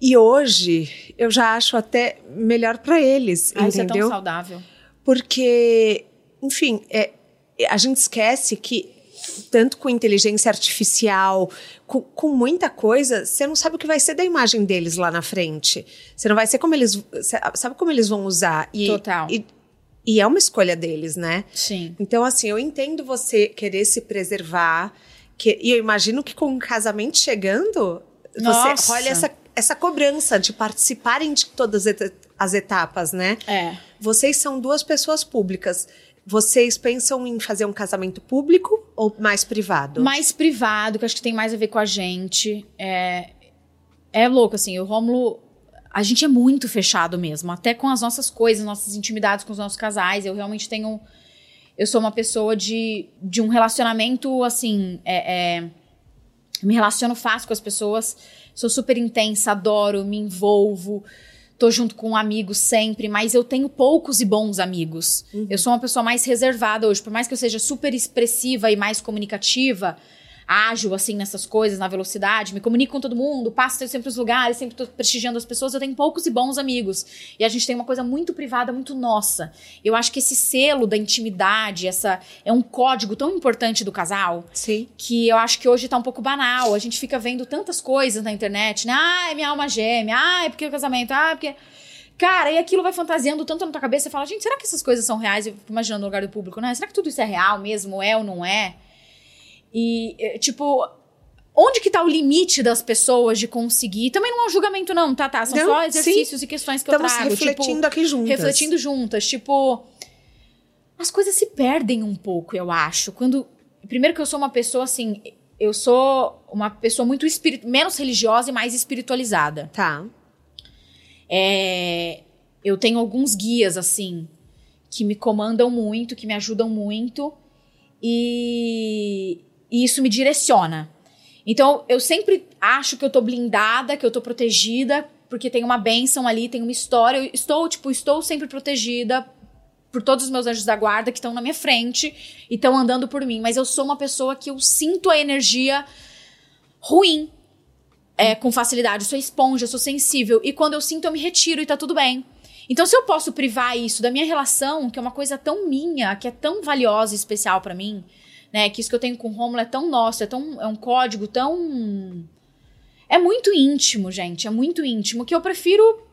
E hoje eu já acho até melhor para eles, ah, entendeu? Isso é tão saudável. Porque, enfim, é, a gente esquece que tanto com inteligência artificial, com, com, muita coisa, você não sabe o que vai ser da imagem deles lá na frente. Você não vai ser como eles. Sabe como eles vão usar? E, Total. E, e é uma escolha deles, né? Sim. Então, assim, eu entendo você querer se preservar. Que, e eu imagino que com o casamento chegando, Nossa. você olha essa, essa cobrança de participarem de todas as etapas, né? É. Vocês são duas pessoas públicas. Vocês pensam em fazer um casamento público ou mais privado? Mais privado, que acho que tem mais a ver com a gente. É, é louco, assim, o Rômulo. A gente é muito fechado mesmo, até com as nossas coisas, nossas intimidades com os nossos casais. Eu realmente tenho. Eu sou uma pessoa de, de um relacionamento, assim. É, é, me relaciono fácil com as pessoas, sou super intensa, adoro, me envolvo tô junto com amigos sempre, mas eu tenho poucos e bons amigos. Uhum. Eu sou uma pessoa mais reservada hoje, por mais que eu seja super expressiva e mais comunicativa, ágil, assim, nessas coisas, na velocidade, me comunico com todo mundo, passo sempre os lugares, sempre tô prestigiando as pessoas, eu tenho poucos e bons amigos. E a gente tem uma coisa muito privada, muito nossa. Eu acho que esse selo da intimidade, essa é um código tão importante do casal, Sim. que eu acho que hoje tá um pouco banal. A gente fica vendo tantas coisas na internet, né? Ah, é minha alma gêmea, ah, é porque o casamento, ah, é porque... Cara, e aquilo vai fantasiando tanto na tua cabeça, você fala, gente, será que essas coisas são reais? Eu fico imaginando no lugar do público, né? Será que tudo isso é real mesmo? É ou não é? E, eh, tipo, onde que tá o limite das pessoas de conseguir? Também não é um julgamento, não, tá, tá? São não, só exercícios sim. e questões que Estamos eu trago. Tipo, refletindo tipo, aqui juntas. Refletindo juntas. Tipo, as coisas se perdem um pouco, eu acho. Quando. Primeiro que eu sou uma pessoa assim. Eu sou uma pessoa muito espirit... menos religiosa e mais espiritualizada. Tá. É, eu tenho alguns guias, assim, que me comandam muito, que me ajudam muito. E, e isso me direciona. Então, eu sempre acho que eu tô blindada, que eu tô protegida, porque tem uma bênção ali, tem uma história. Eu estou, tipo, estou sempre protegida por todos os meus anjos da guarda que estão na minha frente e estão andando por mim. Mas eu sou uma pessoa que eu sinto a energia ruim é, com facilidade. Eu sou esponja, eu sou sensível. E quando eu sinto, eu me retiro e tá tudo bem. Então, se eu posso privar isso da minha relação, que é uma coisa tão minha, que é tão valiosa e especial para mim, né? Que isso que eu tenho com o Romulo é tão nosso, é, tão, é um código tão. É muito íntimo, gente. É muito íntimo que eu prefiro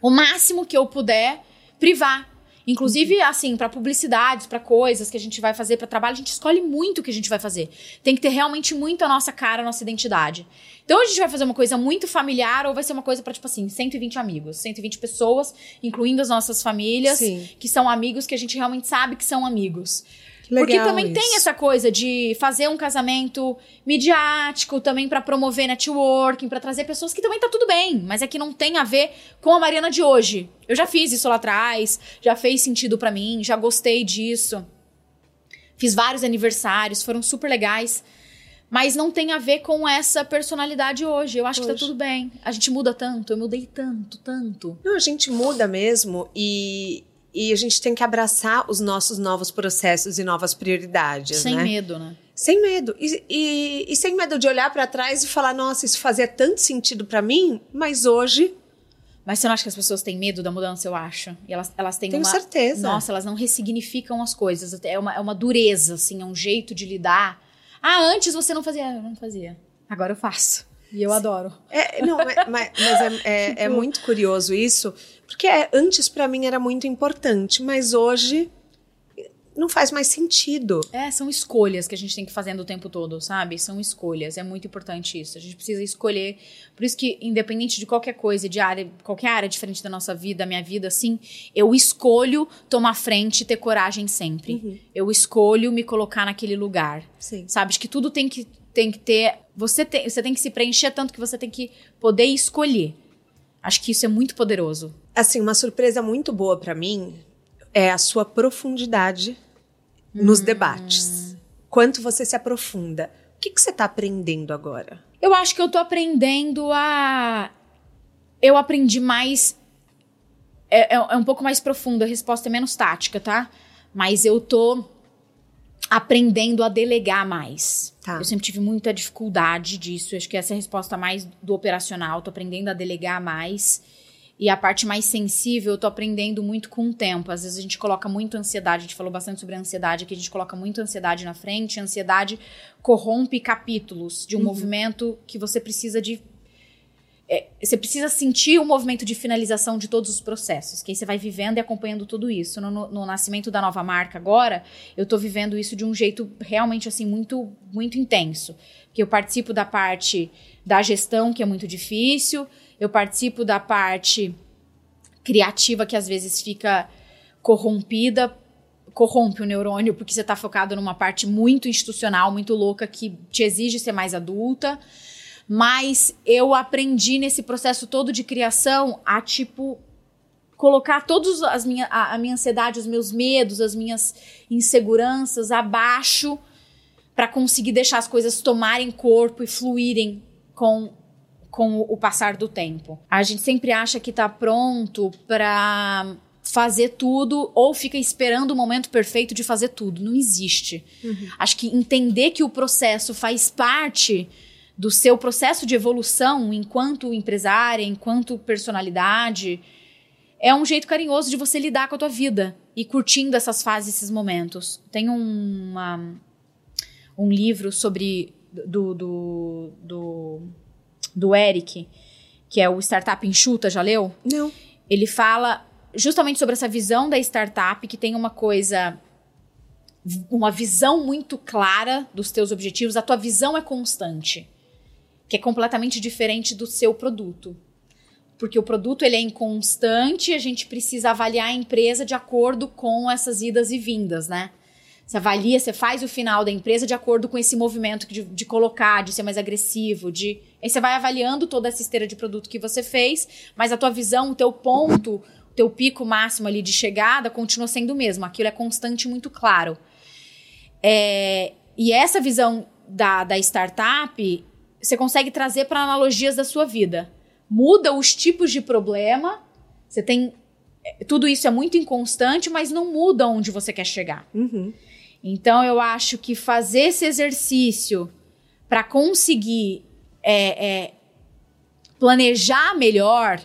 o máximo que eu puder privar. Inclusive, uhum. assim, para publicidades, para coisas que a gente vai fazer, para trabalho, a gente escolhe muito o que a gente vai fazer. Tem que ter realmente muito a nossa cara, a nossa identidade. Então, a gente vai fazer uma coisa muito familiar ou vai ser uma coisa para, tipo assim, 120 amigos, 120 pessoas, incluindo as nossas famílias, Sim. que são amigos que a gente realmente sabe que são amigos. Legal Porque também isso. tem essa coisa de fazer um casamento midiático, também para promover networking, para trazer pessoas que também tá tudo bem, mas é que não tem a ver com a Mariana de hoje. Eu já fiz isso lá atrás, já fez sentido para mim, já gostei disso. Fiz vários aniversários, foram super legais. Mas não tem a ver com essa personalidade hoje. Eu acho hoje. que tá tudo bem. A gente muda tanto, eu mudei tanto, tanto. Não, a gente muda mesmo e, e a gente tem que abraçar os nossos novos processos e novas prioridades. Sem né? medo, né? Sem medo. E, e, e sem medo de olhar para trás e falar: nossa, isso fazia tanto sentido para mim, mas hoje. Mas você não acha que as pessoas têm medo da mudança, eu acho? E elas, elas têm Tenho uma. certeza. Nossa, elas não ressignificam as coisas. É uma, é uma dureza, assim, é um jeito de lidar. Ah, antes você não fazia. Eu não fazia. Agora eu faço. E eu adoro. É, não, mas, mas é, é, é, muito curioso isso, porque é, antes para mim era muito importante, mas hoje não faz mais sentido. É, são escolhas que a gente tem que fazer o tempo todo, sabe? São escolhas. É muito importante isso. A gente precisa escolher. Por isso que, independente de qualquer coisa, de área, qualquer área diferente da nossa vida, da minha vida, assim, eu escolho tomar frente e ter coragem sempre. Uhum. Eu escolho me colocar naquele lugar. Sim. Sabe? De que tudo tem que, tem que ter. Você tem, você tem que se preencher tanto que você tem que poder escolher. Acho que isso é muito poderoso. Assim, uma surpresa muito boa para mim é a sua profundidade nos debates. Quanto você se aprofunda. O que, que você está aprendendo agora? Eu acho que eu tô aprendendo a. Eu aprendi mais. É, é, é um pouco mais profundo, a resposta é menos tática, tá? Mas eu tô aprendendo a delegar mais. Tá. Eu sempre tive muita dificuldade disso. Acho que essa é a resposta mais do operacional. Tô aprendendo a delegar mais. E a parte mais sensível, eu tô aprendendo muito com o tempo. Às vezes a gente coloca muito ansiedade, a gente falou bastante sobre a ansiedade, que a gente coloca muito ansiedade na frente. A ansiedade corrompe capítulos de um uhum. movimento que você precisa de. É, você precisa sentir o movimento de finalização de todos os processos, que aí você vai vivendo e acompanhando tudo isso. No, no, no nascimento da nova marca agora, eu tô vivendo isso de um jeito realmente assim muito muito intenso. Que eu participo da parte da gestão, que é muito difícil eu participo da parte criativa que às vezes fica corrompida, corrompe o neurônio porque você está focado numa parte muito institucional, muito louca que te exige ser mais adulta. Mas eu aprendi nesse processo todo de criação a tipo colocar todos as minha, a, a minha ansiedade, os meus medos, as minhas inseguranças abaixo para conseguir deixar as coisas tomarem corpo e fluírem com com o passar do tempo. A gente sempre acha que está pronto para fazer tudo ou fica esperando o momento perfeito de fazer tudo. Não existe. Uhum. Acho que entender que o processo faz parte do seu processo de evolução enquanto empresária, enquanto personalidade, é um jeito carinhoso de você lidar com a tua vida e curtindo essas fases, esses momentos. Tem uma, um livro sobre do, do, do do Eric, que é o Startup Enxuta, já leu? Não. Ele fala justamente sobre essa visão da startup que tem uma coisa uma visão muito clara dos teus objetivos, a tua visão é constante. Que é completamente diferente do seu produto. Porque o produto ele é inconstante, a gente precisa avaliar a empresa de acordo com essas idas e vindas, né? Você avalia, você faz o final da empresa de acordo com esse movimento de, de colocar, de ser mais agressivo, de. Aí você vai avaliando toda essa esteira de produto que você fez, mas a tua visão, o teu ponto, o teu pico máximo ali de chegada continua sendo o mesmo. Aquilo é constante e muito claro. É, e essa visão da, da startup, você consegue trazer para analogias da sua vida. Muda os tipos de problema, você tem. É, tudo isso é muito inconstante, mas não muda onde você quer chegar. Uhum. Então, eu acho que fazer esse exercício para conseguir é, é, planejar melhor,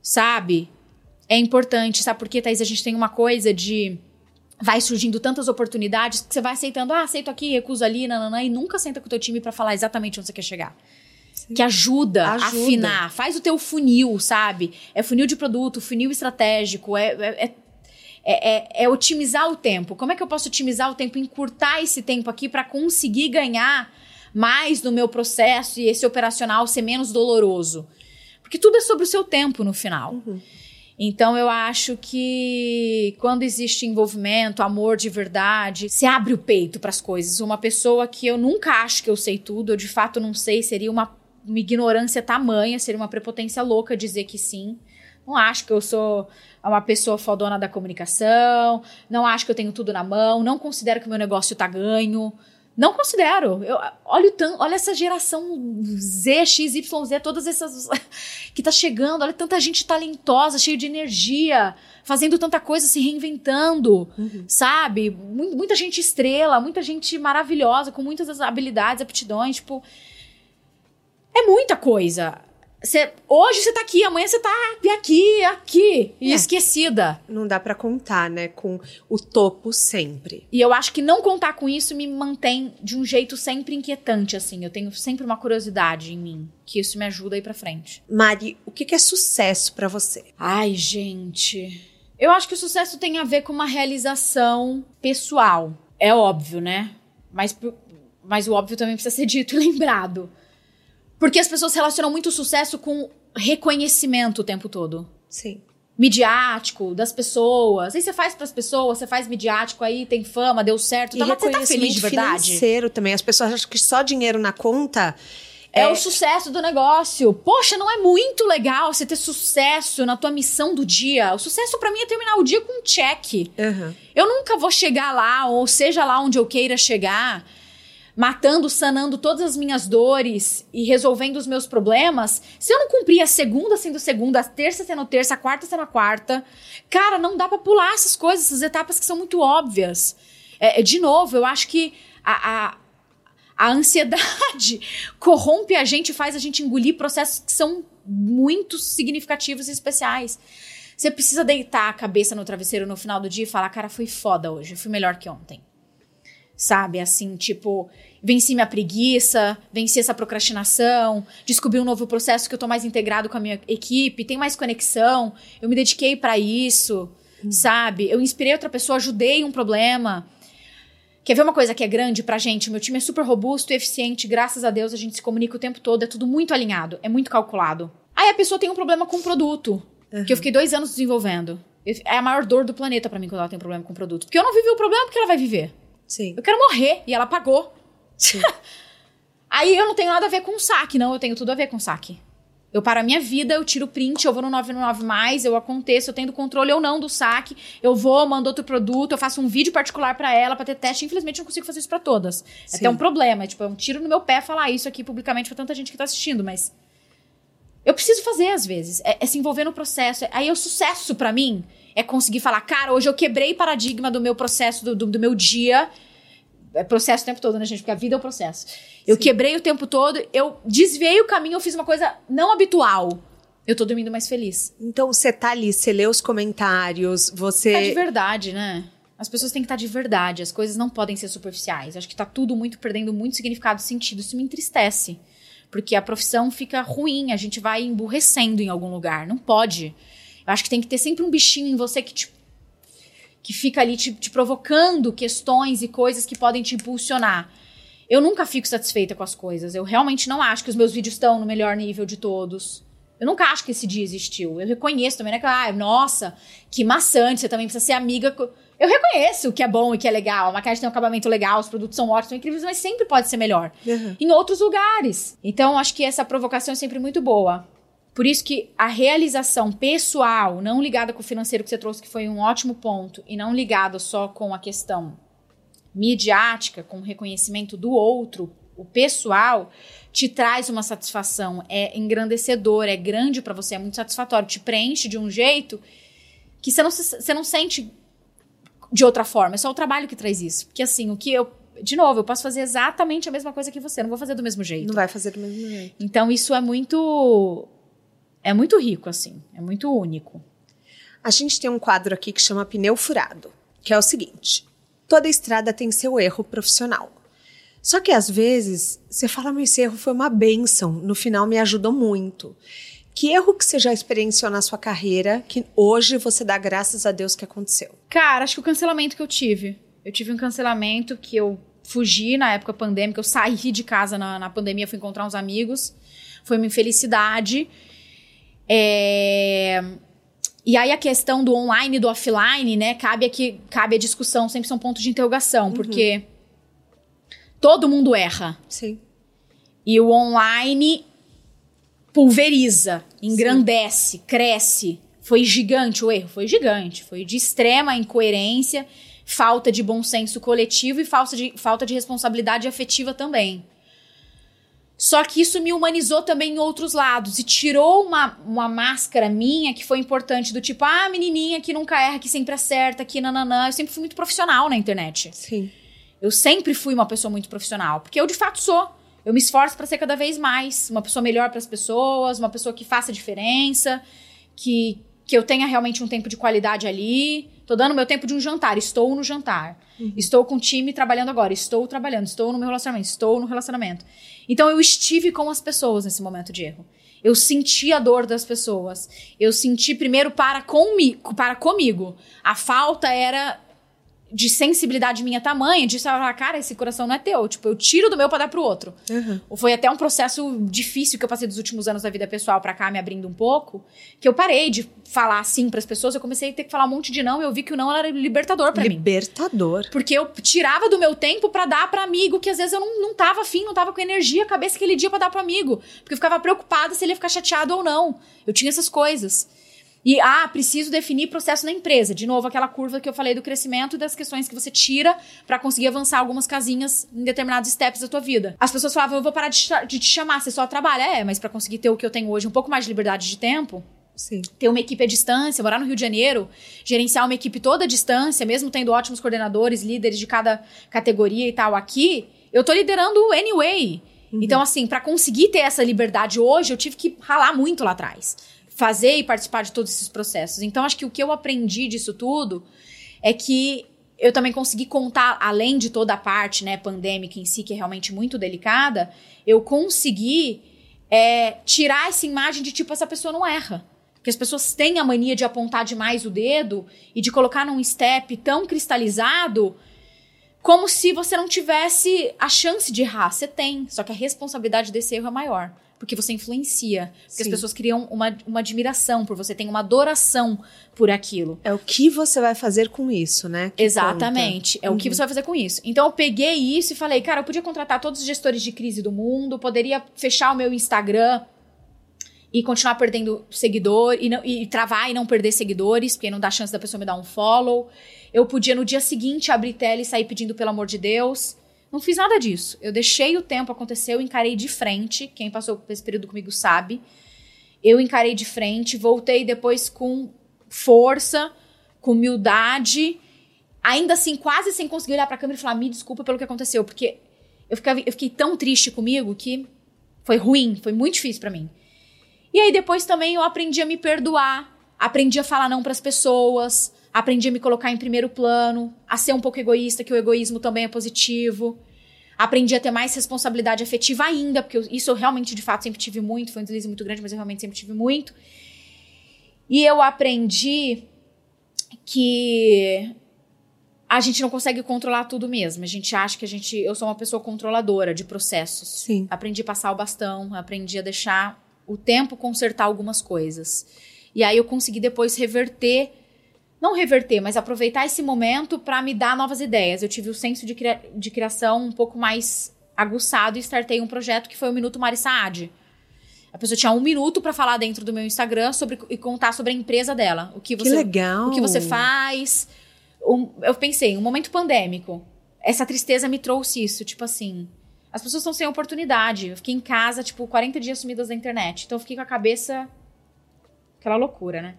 sabe? É importante, sabe por quê, Thaís? A gente tem uma coisa de. Vai surgindo tantas oportunidades que você vai aceitando, ah, aceito aqui, recuso ali, nananã, e nunca senta com o teu time para falar exatamente onde você quer chegar. Sim. Que ajuda, ajuda, a afinar. Faz o teu funil, sabe? É funil de produto, funil estratégico, é, é, é é, é, é, otimizar o tempo. Como é que eu posso otimizar o tempo, encurtar esse tempo aqui para conseguir ganhar mais no meu processo e esse operacional ser menos doloroso? Porque tudo é sobre o seu tempo no final. Uhum. Então eu acho que quando existe envolvimento, amor de verdade, se abre o peito para as coisas. Uma pessoa que eu nunca acho que eu sei tudo, eu de fato não sei, seria uma, uma ignorância tamanha, seria uma prepotência louca dizer que sim. Não acho que eu sou uma pessoa fodona da comunicação, não acho que eu tenho tudo na mão, não considero que o meu negócio tá ganho. Não considero. Eu olho tanto, olha essa geração Z, X, Y, Z, todas essas que tá chegando, olha tanta gente talentosa, cheia de energia, fazendo tanta coisa, se reinventando, uhum. sabe? Muita gente estrela, muita gente maravilhosa, com muitas habilidades, aptidões, tipo, é muita coisa. Cê, hoje você tá aqui, amanhã você tá aqui, aqui, e é. esquecida. Não dá para contar, né, com o topo sempre. E eu acho que não contar com isso me mantém de um jeito sempre inquietante, assim. Eu tenho sempre uma curiosidade em mim, que isso me ajuda a ir pra frente. Mari, o que é sucesso para você? Ai, gente. Eu acho que o sucesso tem a ver com uma realização pessoal. É óbvio, né? Mas, mas o óbvio também precisa ser dito e lembrado. Porque as pessoas relacionam muito o sucesso com reconhecimento o tempo todo. Sim. Midiático, das pessoas. Aí você faz para as pessoas, você faz midiático aí, tem fama, deu certo. E tá, você tá feliz de verdade? financeiro também. As pessoas acham que só dinheiro na conta é, é, o sucesso do negócio. Poxa, não é muito legal você ter sucesso na tua missão do dia. O sucesso para mim é terminar o dia com um check. Uhum. Eu nunca vou chegar lá, ou seja lá onde eu queira chegar, matando, sanando todas as minhas dores e resolvendo os meus problemas, se eu não cumprir a segunda sendo segunda, a terça sendo terça, a quarta sendo a quarta, cara, não dá para pular essas coisas, essas etapas que são muito óbvias. É, é de novo, eu acho que a, a, a ansiedade corrompe a gente, faz a gente engolir processos que são muito significativos e especiais. Você precisa deitar a cabeça no travesseiro no final do dia e falar, cara, foi foda hoje, fui melhor que ontem sabe? Assim, tipo, venci minha preguiça, venci essa procrastinação, descobri um novo processo que eu tô mais integrado com a minha equipe, tem mais conexão, eu me dediquei para isso, hum. sabe? Eu inspirei outra pessoa, ajudei um problema. Quer ver uma coisa que é grande pra gente? O meu time é super robusto e eficiente, graças a Deus a gente se comunica o tempo todo, é tudo muito alinhado, é muito calculado. Aí a pessoa tem um problema com o produto, uhum. que eu fiquei dois anos desenvolvendo. É a maior dor do planeta para mim quando ela tem um problema com o produto. Porque eu não vivi o problema, porque ela vai viver. Sim. Eu quero morrer. E ela pagou. Sim. Aí eu não tenho nada a ver com saque, não. Eu tenho tudo a ver com saque. Eu paro a minha vida, eu tiro print, eu vou no 999 mais, eu aconteço, eu tenho controle ou não do saque, eu vou, mando outro produto, eu faço um vídeo particular para ela para ter teste. Infelizmente, eu não consigo fazer isso para todas. É até um problema. É, tipo, é um tiro no meu pé falar isso aqui publicamente pra tanta gente que tá assistindo, mas. Eu preciso fazer às vezes. É, é se envolver no processo. Aí é o sucesso para mim é conseguir falar, cara, hoje eu quebrei paradigma do meu processo, do, do, do meu dia. É processo o tempo todo, né, gente? Porque a vida é o processo. Eu Sim. quebrei o tempo todo, eu desviei o caminho, eu fiz uma coisa não habitual. Eu tô dormindo mais feliz. Então você tá ali, você lê os comentários, você. Tá de verdade, né? As pessoas têm que estar tá de verdade, as coisas não podem ser superficiais. Acho que tá tudo muito perdendo muito significado e sentido. Isso me entristece. Porque a profissão fica ruim, a gente vai emburrecendo em algum lugar. Não pode. Eu acho que tem que ter sempre um bichinho em você que te, que fica ali te, te provocando questões e coisas que podem te impulsionar. Eu nunca fico satisfeita com as coisas. Eu realmente não acho que os meus vídeos estão no melhor nível de todos. Eu nunca acho que esse dia existiu. Eu reconheço também, né? Que, ah, nossa, que maçante, você também precisa ser amiga. Eu reconheço o que é bom e que é legal. A maquiagem tem um acabamento legal, os produtos são ótimos, são incríveis, mas sempre pode ser melhor. Uhum. Em outros lugares. Então, acho que essa provocação é sempre muito boa. Por isso que a realização pessoal, não ligada com o financeiro que você trouxe, que foi um ótimo ponto, e não ligada só com a questão midiática, com o reconhecimento do outro, o pessoal, te traz uma satisfação, é engrandecedor, é grande para você, é muito satisfatório, te preenche de um jeito que você não, você não sente de outra forma, é só o trabalho que traz isso. Porque assim, o que eu de novo, eu posso fazer exatamente a mesma coisa que você, não vou fazer do mesmo jeito. Não vai fazer do mesmo jeito. Então isso é muito é muito rico assim, é muito único. A gente tem um quadro aqui que chama pneu furado, que é o seguinte: toda estrada tem seu erro profissional. Só que às vezes você fala, meu esse erro foi uma benção, no final me ajudou muito. Que erro que você já experienciou na sua carreira que hoje você dá graças a Deus que aconteceu? Cara, acho que o cancelamento que eu tive. Eu tive um cancelamento que eu fugi na época pandêmica, eu saí de casa na, na pandemia, fui encontrar uns amigos. Foi uma infelicidade. É... E aí a questão do online e do offline, né? Cabe aqui, cabe a discussão, sempre são pontos de interrogação, uhum. porque todo mundo erra. Sim. E o online pulveriza, engrandece, Sim. cresce. Foi gigante o erro, foi gigante, foi de extrema incoerência, falta de bom senso coletivo e falta de, falta de responsabilidade afetiva também. Só que isso me humanizou também em outros lados e tirou uma, uma máscara minha que foi importante, do tipo, ah, menininha que nunca erra, que sempre acerta, que nananã. Eu sempre fui muito profissional na internet. Sim. Eu sempre fui uma pessoa muito profissional, porque eu de fato sou. Eu me esforço para ser cada vez mais uma pessoa melhor para as pessoas, uma pessoa que faça diferença, que, que eu tenha realmente um tempo de qualidade ali. Tô dando meu tempo de um jantar, estou no jantar. Uhum. Estou com o time trabalhando agora, estou trabalhando, estou no meu relacionamento, estou no relacionamento. Então eu estive com as pessoas nesse momento de erro. Eu senti a dor das pessoas. Eu senti primeiro para comigo, para comigo. A falta era de sensibilidade minha tamanha, de falar, cara, esse coração não é teu. Tipo, eu tiro do meu pra dar pro outro. Uhum. Foi até um processo difícil que eu passei dos últimos anos da vida pessoal pra cá, me abrindo um pouco, que eu parei de falar assim pras pessoas, eu comecei a ter que falar um monte de não, e eu vi que o não era libertador para mim. Libertador. Porque eu tirava do meu tempo para dar para amigo, que às vezes eu não, não tava afim, não tava com energia, cabeça aquele dia para dar pro amigo. Porque eu ficava preocupada se ele ia ficar chateado ou não. Eu tinha essas coisas. E, ah, preciso definir processo na empresa. De novo, aquela curva que eu falei do crescimento e das questões que você tira para conseguir avançar algumas casinhas em determinados steps da tua vida. As pessoas falavam, eu vou parar de, de te chamar, você só trabalha. É, mas para conseguir ter o que eu tenho hoje, um pouco mais de liberdade de tempo, Sim. Ter uma equipe à distância, morar no Rio de Janeiro, gerenciar uma equipe toda à distância, mesmo tendo ótimos coordenadores, líderes de cada categoria e tal aqui, eu tô liderando anyway. Uhum. Então, assim, para conseguir ter essa liberdade hoje, eu tive que ralar muito lá atrás fazer e participar de todos esses processos. Então, acho que o que eu aprendi disso tudo é que eu também consegui contar, além de toda a parte né, pandêmica em si, que é realmente muito delicada, eu consegui é, tirar essa imagem de tipo, essa pessoa não erra. Que as pessoas têm a mania de apontar demais o dedo e de colocar num step tão cristalizado como se você não tivesse a chance de errar. Você tem, só que a responsabilidade desse erro é maior porque você influencia. Porque Sim. as pessoas criam uma, uma admiração por você, tem uma adoração por aquilo. É o que você vai fazer com isso, né? Que Exatamente. Conta. É uhum. o que uhum. você vai fazer com isso. Então eu peguei isso e falei, cara, eu podia contratar todos os gestores de crise do mundo, poderia fechar o meu Instagram e continuar perdendo seguidor e, não, e travar e não perder seguidores, porque não dá chance da pessoa me dar um follow. Eu podia no dia seguinte abrir tela e sair pedindo pelo amor de Deus. Não fiz nada disso. Eu deixei o tempo acontecer, eu encarei de frente. Quem passou por esse período comigo sabe. Eu encarei de frente, voltei depois com força, com humildade, ainda assim, quase sem conseguir olhar para a câmera e falar: me desculpa pelo que aconteceu, porque eu, ficava, eu fiquei tão triste comigo que foi ruim, foi muito difícil para mim. E aí depois também eu aprendi a me perdoar, aprendi a falar não para as pessoas, Aprendi a me colocar em primeiro plano, a ser um pouco egoísta, que o egoísmo também é positivo. Aprendi a ter mais responsabilidade afetiva ainda, porque eu, isso eu realmente, de fato, sempre tive muito. Foi um deslize muito grande, mas eu realmente sempre tive muito. E eu aprendi que a gente não consegue controlar tudo mesmo. A gente acha que a gente. Eu sou uma pessoa controladora de processos. Sim. Aprendi a passar o bastão, aprendi a deixar o tempo consertar algumas coisas. E aí eu consegui depois reverter. Não reverter, mas aproveitar esse momento para me dar novas ideias. Eu tive o senso de, cria de criação um pouco mais aguçado e startei um projeto que foi o Minuto Mari Saad. A pessoa tinha um minuto para falar dentro do meu Instagram sobre, e contar sobre a empresa dela. O que você, que legal. O que você faz. Um, eu pensei, um momento pandêmico. Essa tristeza me trouxe isso. Tipo assim, as pessoas estão sem oportunidade. Eu fiquei em casa, tipo, 40 dias sumidas da internet. Então eu fiquei com a cabeça. Aquela loucura, né?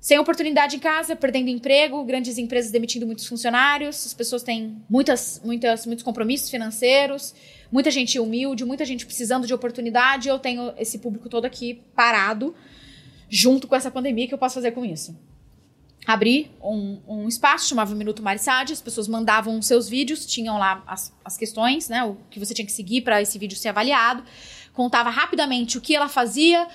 Sem oportunidade em casa, perdendo emprego, grandes empresas demitindo muitos funcionários, as pessoas têm muitas, muitas, muitos compromissos financeiros, muita gente humilde, muita gente precisando de oportunidade. Eu tenho esse público todo aqui parado, junto com essa pandemia, que eu posso fazer com isso? Abri um, um espaço, chamava Minuto Marissade, as pessoas mandavam seus vídeos, tinham lá as, as questões, né? O que você tinha que seguir para esse vídeo ser avaliado. Contava rapidamente o que ela fazia,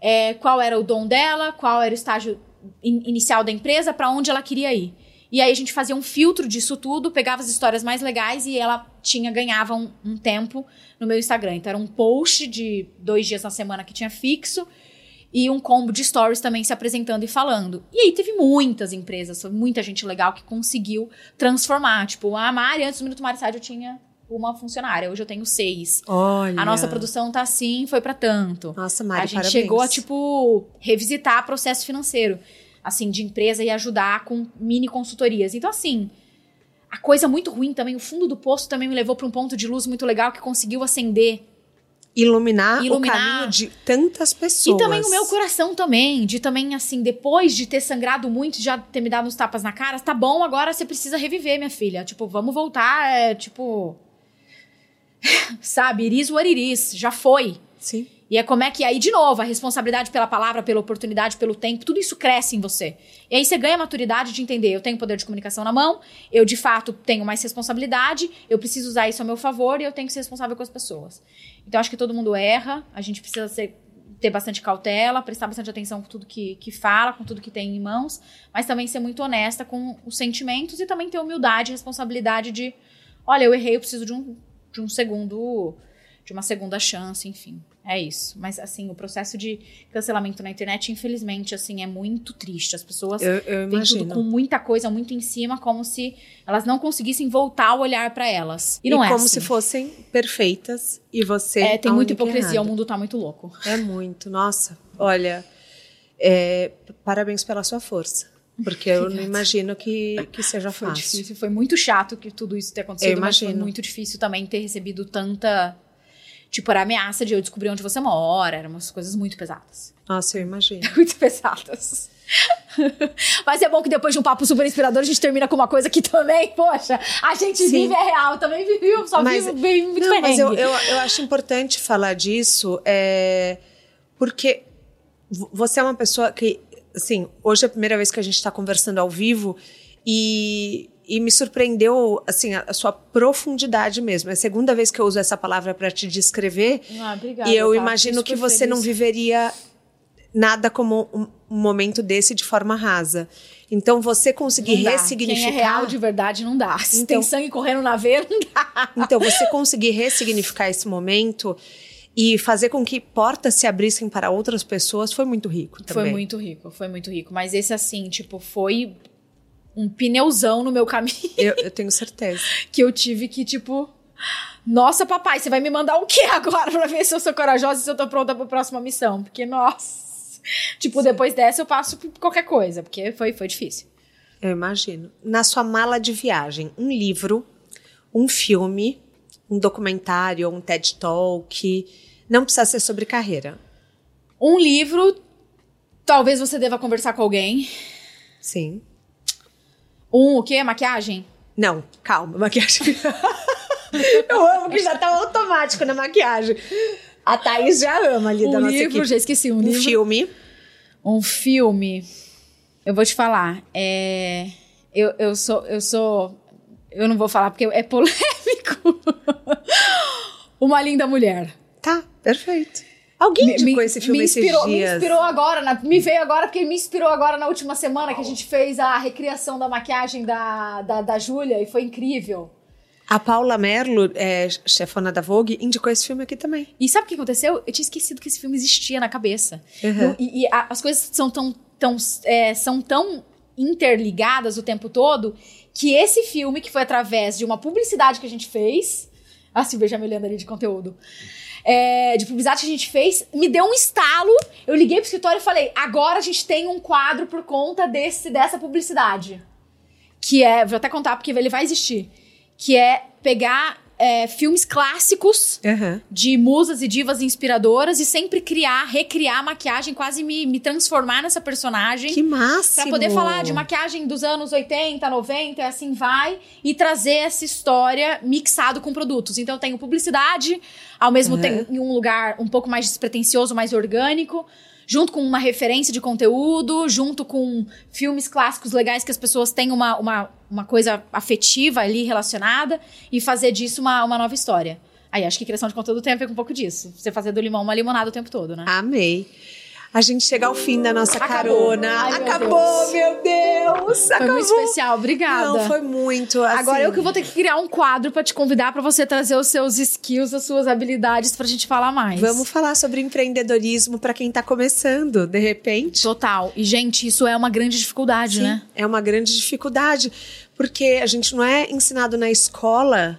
é, qual era o dom dela, qual era o estágio in, inicial da empresa, para onde ela queria ir. E aí a gente fazia um filtro disso tudo, pegava as histórias mais legais e ela tinha ganhava um, um, tempo no meu Instagram. Então era um post de dois dias na semana que tinha fixo e um combo de stories também se apresentando e falando. E aí teve muitas empresas, muita gente legal que conseguiu transformar. Tipo, a Mari, antes do Minuto Marissade, eu tinha uma funcionária. Hoje eu tenho seis. Olha. A nossa produção tá assim, foi para tanto. Nossa, Mari, A gente parabéns. chegou a, tipo, revisitar processo financeiro, assim, de empresa e ajudar com mini consultorias. Então, assim, a coisa muito ruim também, o fundo do poço também me levou para um ponto de luz muito legal que conseguiu acender. Iluminar, Iluminar. o caminho de tantas pessoas. E também o meu coração também, de também, assim, depois de ter sangrado muito, de já ter me dado uns tapas na cara, tá bom, agora você precisa reviver, minha filha. Tipo, vamos voltar, é, tipo... Sabe, iris what it is, já foi. Sim. E é como é que aí, de novo, a responsabilidade pela palavra, pela oportunidade, pelo tempo, tudo isso cresce em você. E aí você ganha a maturidade de entender, eu tenho poder de comunicação na mão, eu de fato tenho mais responsabilidade, eu preciso usar isso a meu favor e eu tenho que ser responsável com as pessoas. Então acho que todo mundo erra, a gente precisa ser, ter bastante cautela, prestar bastante atenção com tudo que, que fala, com tudo que tem em mãos, mas também ser muito honesta com os sentimentos e também ter humildade e responsabilidade de, olha, eu errei, eu preciso de um, de um segundo, de uma segunda chance, enfim. É isso. Mas, assim, o processo de cancelamento na internet, infelizmente, assim, é muito triste. As pessoas Eu, eu imagino. tudo com muita coisa muito em cima, como se elas não conseguissem voltar o olhar pra elas. E E, não é como assim. se fossem perfeitas e você. É, tem a muita hipocrisia, o mundo tá muito louco. É muito. Nossa, olha. é, parabéns pela sua força. Porque eu não imagino que, que seja Foi fácil. difícil, foi muito chato que tudo isso ter acontecido, Eu mas foi imagino. muito difícil também ter recebido tanta. Tipo, era ameaça de eu descobrir onde você mora, eram umas coisas muito pesadas. Nossa, eu imagino. Muito pesadas. Mas é bom que depois de um papo super inspirador, a gente termina com uma coisa que também, poxa, a gente Sim. vive é real, também vive, só Mas- vive bem muito não, mas eu, eu, eu acho importante falar disso, é, porque vo- você é uma pessoa que, assim, hoje é a primeira vez que a gente está conversando ao vivo e, e me surpreendeu, assim, a, a sua profundidade mesmo. É a segunda vez que eu uso essa palavra para te descrever Ah, obrigada, e eu tá? imagino que você não feliz. viveria nada como um, um momento desse de forma rasa. Então, você conseguir Não dá. ressignificar... Quem é real de verdade não dá. Se Então- tem sangue correndo na veia, não dá. Então, você conseguir ressignificar esse momento e fazer com que portas se abrissem para outras pessoas foi muito rico também. Foi muito rico, foi muito rico. Mas esse, assim, tipo, foi um pneuzão no meu caminho Eu, eu tenho certeza. que eu tive que, tipo. Nossa, papai, você vai me mandar o quê agora pra ver se eu sou corajosa e se eu tô pronta pra próxima missão? Porque, nossa. Tipo, depois dessa eu passo por qualquer coisa, porque foi, foi difícil. Eu imagino. Na sua mala de viagem, um livro, um filme, um documentário, um TED Talk. Não precisa ser sobre carreira. Um livro, talvez você deva conversar com alguém. Sim. Um, o quê? Maquiagem? Não, calma, maquiagem. eu amo que já tá automático na maquiagem. A Thaís já ama ali da Um nossa livro, equipe. já esqueci, um, Um livro. filme. Um filme. Eu vou te falar. É, eu, eu sou. Eu sou. Eu não vou falar porque é polêmico. Uma linda mulher. Tá, perfeito. Alguém indicou me, esse filme me inspirou, esses dias. Me inspirou agora, na, me veio agora porque me inspirou agora na última semana que a gente fez a recriação da maquiagem da, da, da Júlia e foi incrível. A Paula Merlo, é, chefona da Vogue, indicou esse filme aqui também. E sabe o que aconteceu? Eu tinha esquecido que esse filme existia na cabeça. Uhum. e, e a, as coisas são tão, tão, é, são tão interligadas o tempo todo que esse filme, que foi através de uma publicidade que a gente fez. A Silvia já me olhando ali de conteúdo. É, de publicidade que a gente fez, me deu um estalo. Eu liguei pro escritório e falei: agora a gente tem um quadro por conta desse, dessa publicidade. Que é, vou até contar porque ele vai existir que é pegar é, filmes clássicos uhum. de musas e divas inspiradoras e sempre criar, recriar maquiagem, quase me, me transformar nessa personagem. Que massa! Pra poder falar de maquiagem dos anos 80, 90, assim vai, e trazer essa história mixado com produtos. Então eu tenho publicidade, ao mesmo uhum. tempo em um lugar um pouco mais despretensioso, mais orgânico junto com uma referência de conteúdo, junto com filmes clássicos legais que as pessoas têm uma, uma, uma coisa afetiva ali relacionada e fazer disso uma, uma nova história. Aí acho que criação de conteúdo tem a ver com um pouco disso. Você fazer do limão uma limonada o tempo todo, né? Amei a gente chega ao fim da nossa acabou. carona. Ai, acabou, meu Deus! Foi acabou. muito especial, obrigada. Não, foi muito. Assim... Agora eu que vou ter que criar um quadro para te convidar para você trazer os seus skills, as suas habilidades pra gente falar mais. Vamos falar sobre empreendedorismo para quem tá começando, de repente. Total. E gente, isso é uma grande dificuldade, Sim, né? É uma grande dificuldade, porque a gente não é ensinado na escola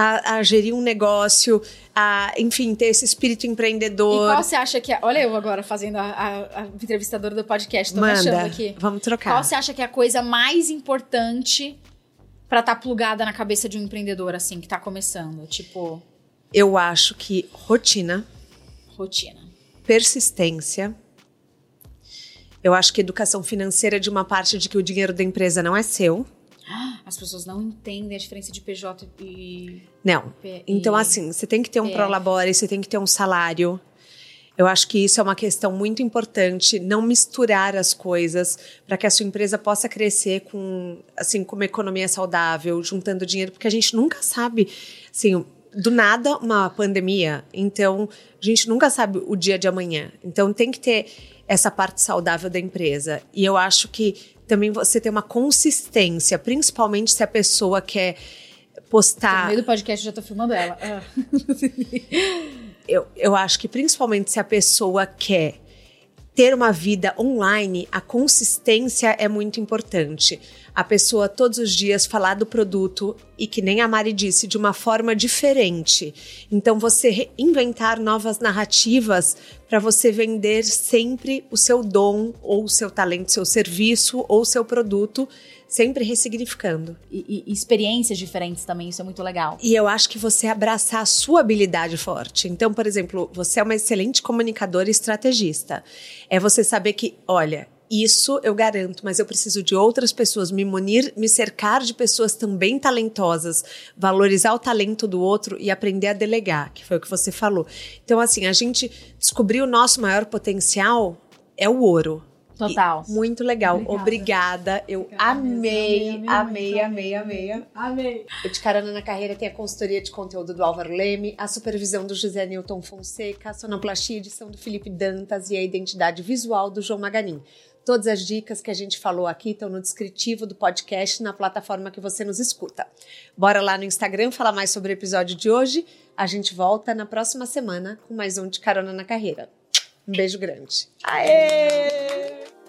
a, a, gerir um negócio, a, enfim, ter esse espírito empreendedor. E qual você acha que é. Olha, eu agora fazendo a, a, a entrevistadora do podcast, tô Manda, achando aqui. Vamos trocar. Qual você acha que é a coisa mais importante para estar tá plugada na cabeça de um empreendedor, assim, que tá começando? Tipo. Eu acho que rotina. Rotina. Persistência. Eu acho que educação financeira de uma parte de que o dinheiro da empresa não é seu. As pessoas não entendem a diferença de PJ e. Não. P então, assim, você tem que ter um prolabore, você tem que ter um salário. Eu acho que isso é uma questão muito importante, não misturar as coisas para que a sua empresa possa crescer com, assim, com uma economia saudável, juntando dinheiro, porque a gente nunca sabe, assim, do nada uma pandemia, então a gente nunca sabe o dia de amanhã. Então tem que ter essa parte saudável da empresa. E eu acho que também você tem uma consistência, principalmente se a pessoa quer postar. No meio do podcast eu já tô filmando ela. Ah. eu, eu acho que principalmente se a pessoa quer ter uma vida online, a consistência é muito importante. A pessoa todos os dias falar do produto e que nem a Mari disse, de uma forma diferente. Então você inventar novas narrativas para você vender sempre o seu dom ou o seu talento, seu serviço ou seu produto sempre ressignificando. E, e, experiências diferentes também, isso é muito legal. E eu acho que você abraçar a sua habilidade forte. Então, por exemplo, você é uma excelente comunicadora e estrategista. É você saber que, olha, isso eu garanto, mas eu preciso de outras pessoas, me munir, me cercar de pessoas também talentosas, valorizar o talento do outro e aprender a delegar, que foi o que você falou. Então, assim, a gente descobrir o nosso maior potencial é o ouro. Total. E muito legal. Obrigada. Obrigada. Eu Obrigada. amei, amei, amei, amei, amei. Amei. O De Carona na Carreira tem a consultoria de conteúdo do Álvaro Leme, a supervisão do José Newton Fonseca, a sonoplastia edição do Felipe Dantas e a identidade visual do João Maganin. Todas as dicas que a gente falou aqui estão no descritivo do podcast na plataforma que você nos escuta. Bora lá no Instagram falar mais sobre o episódio de hoje. A gente volta na próxima semana com mais um de Carona na Carreira. Um beijo grande. Aê!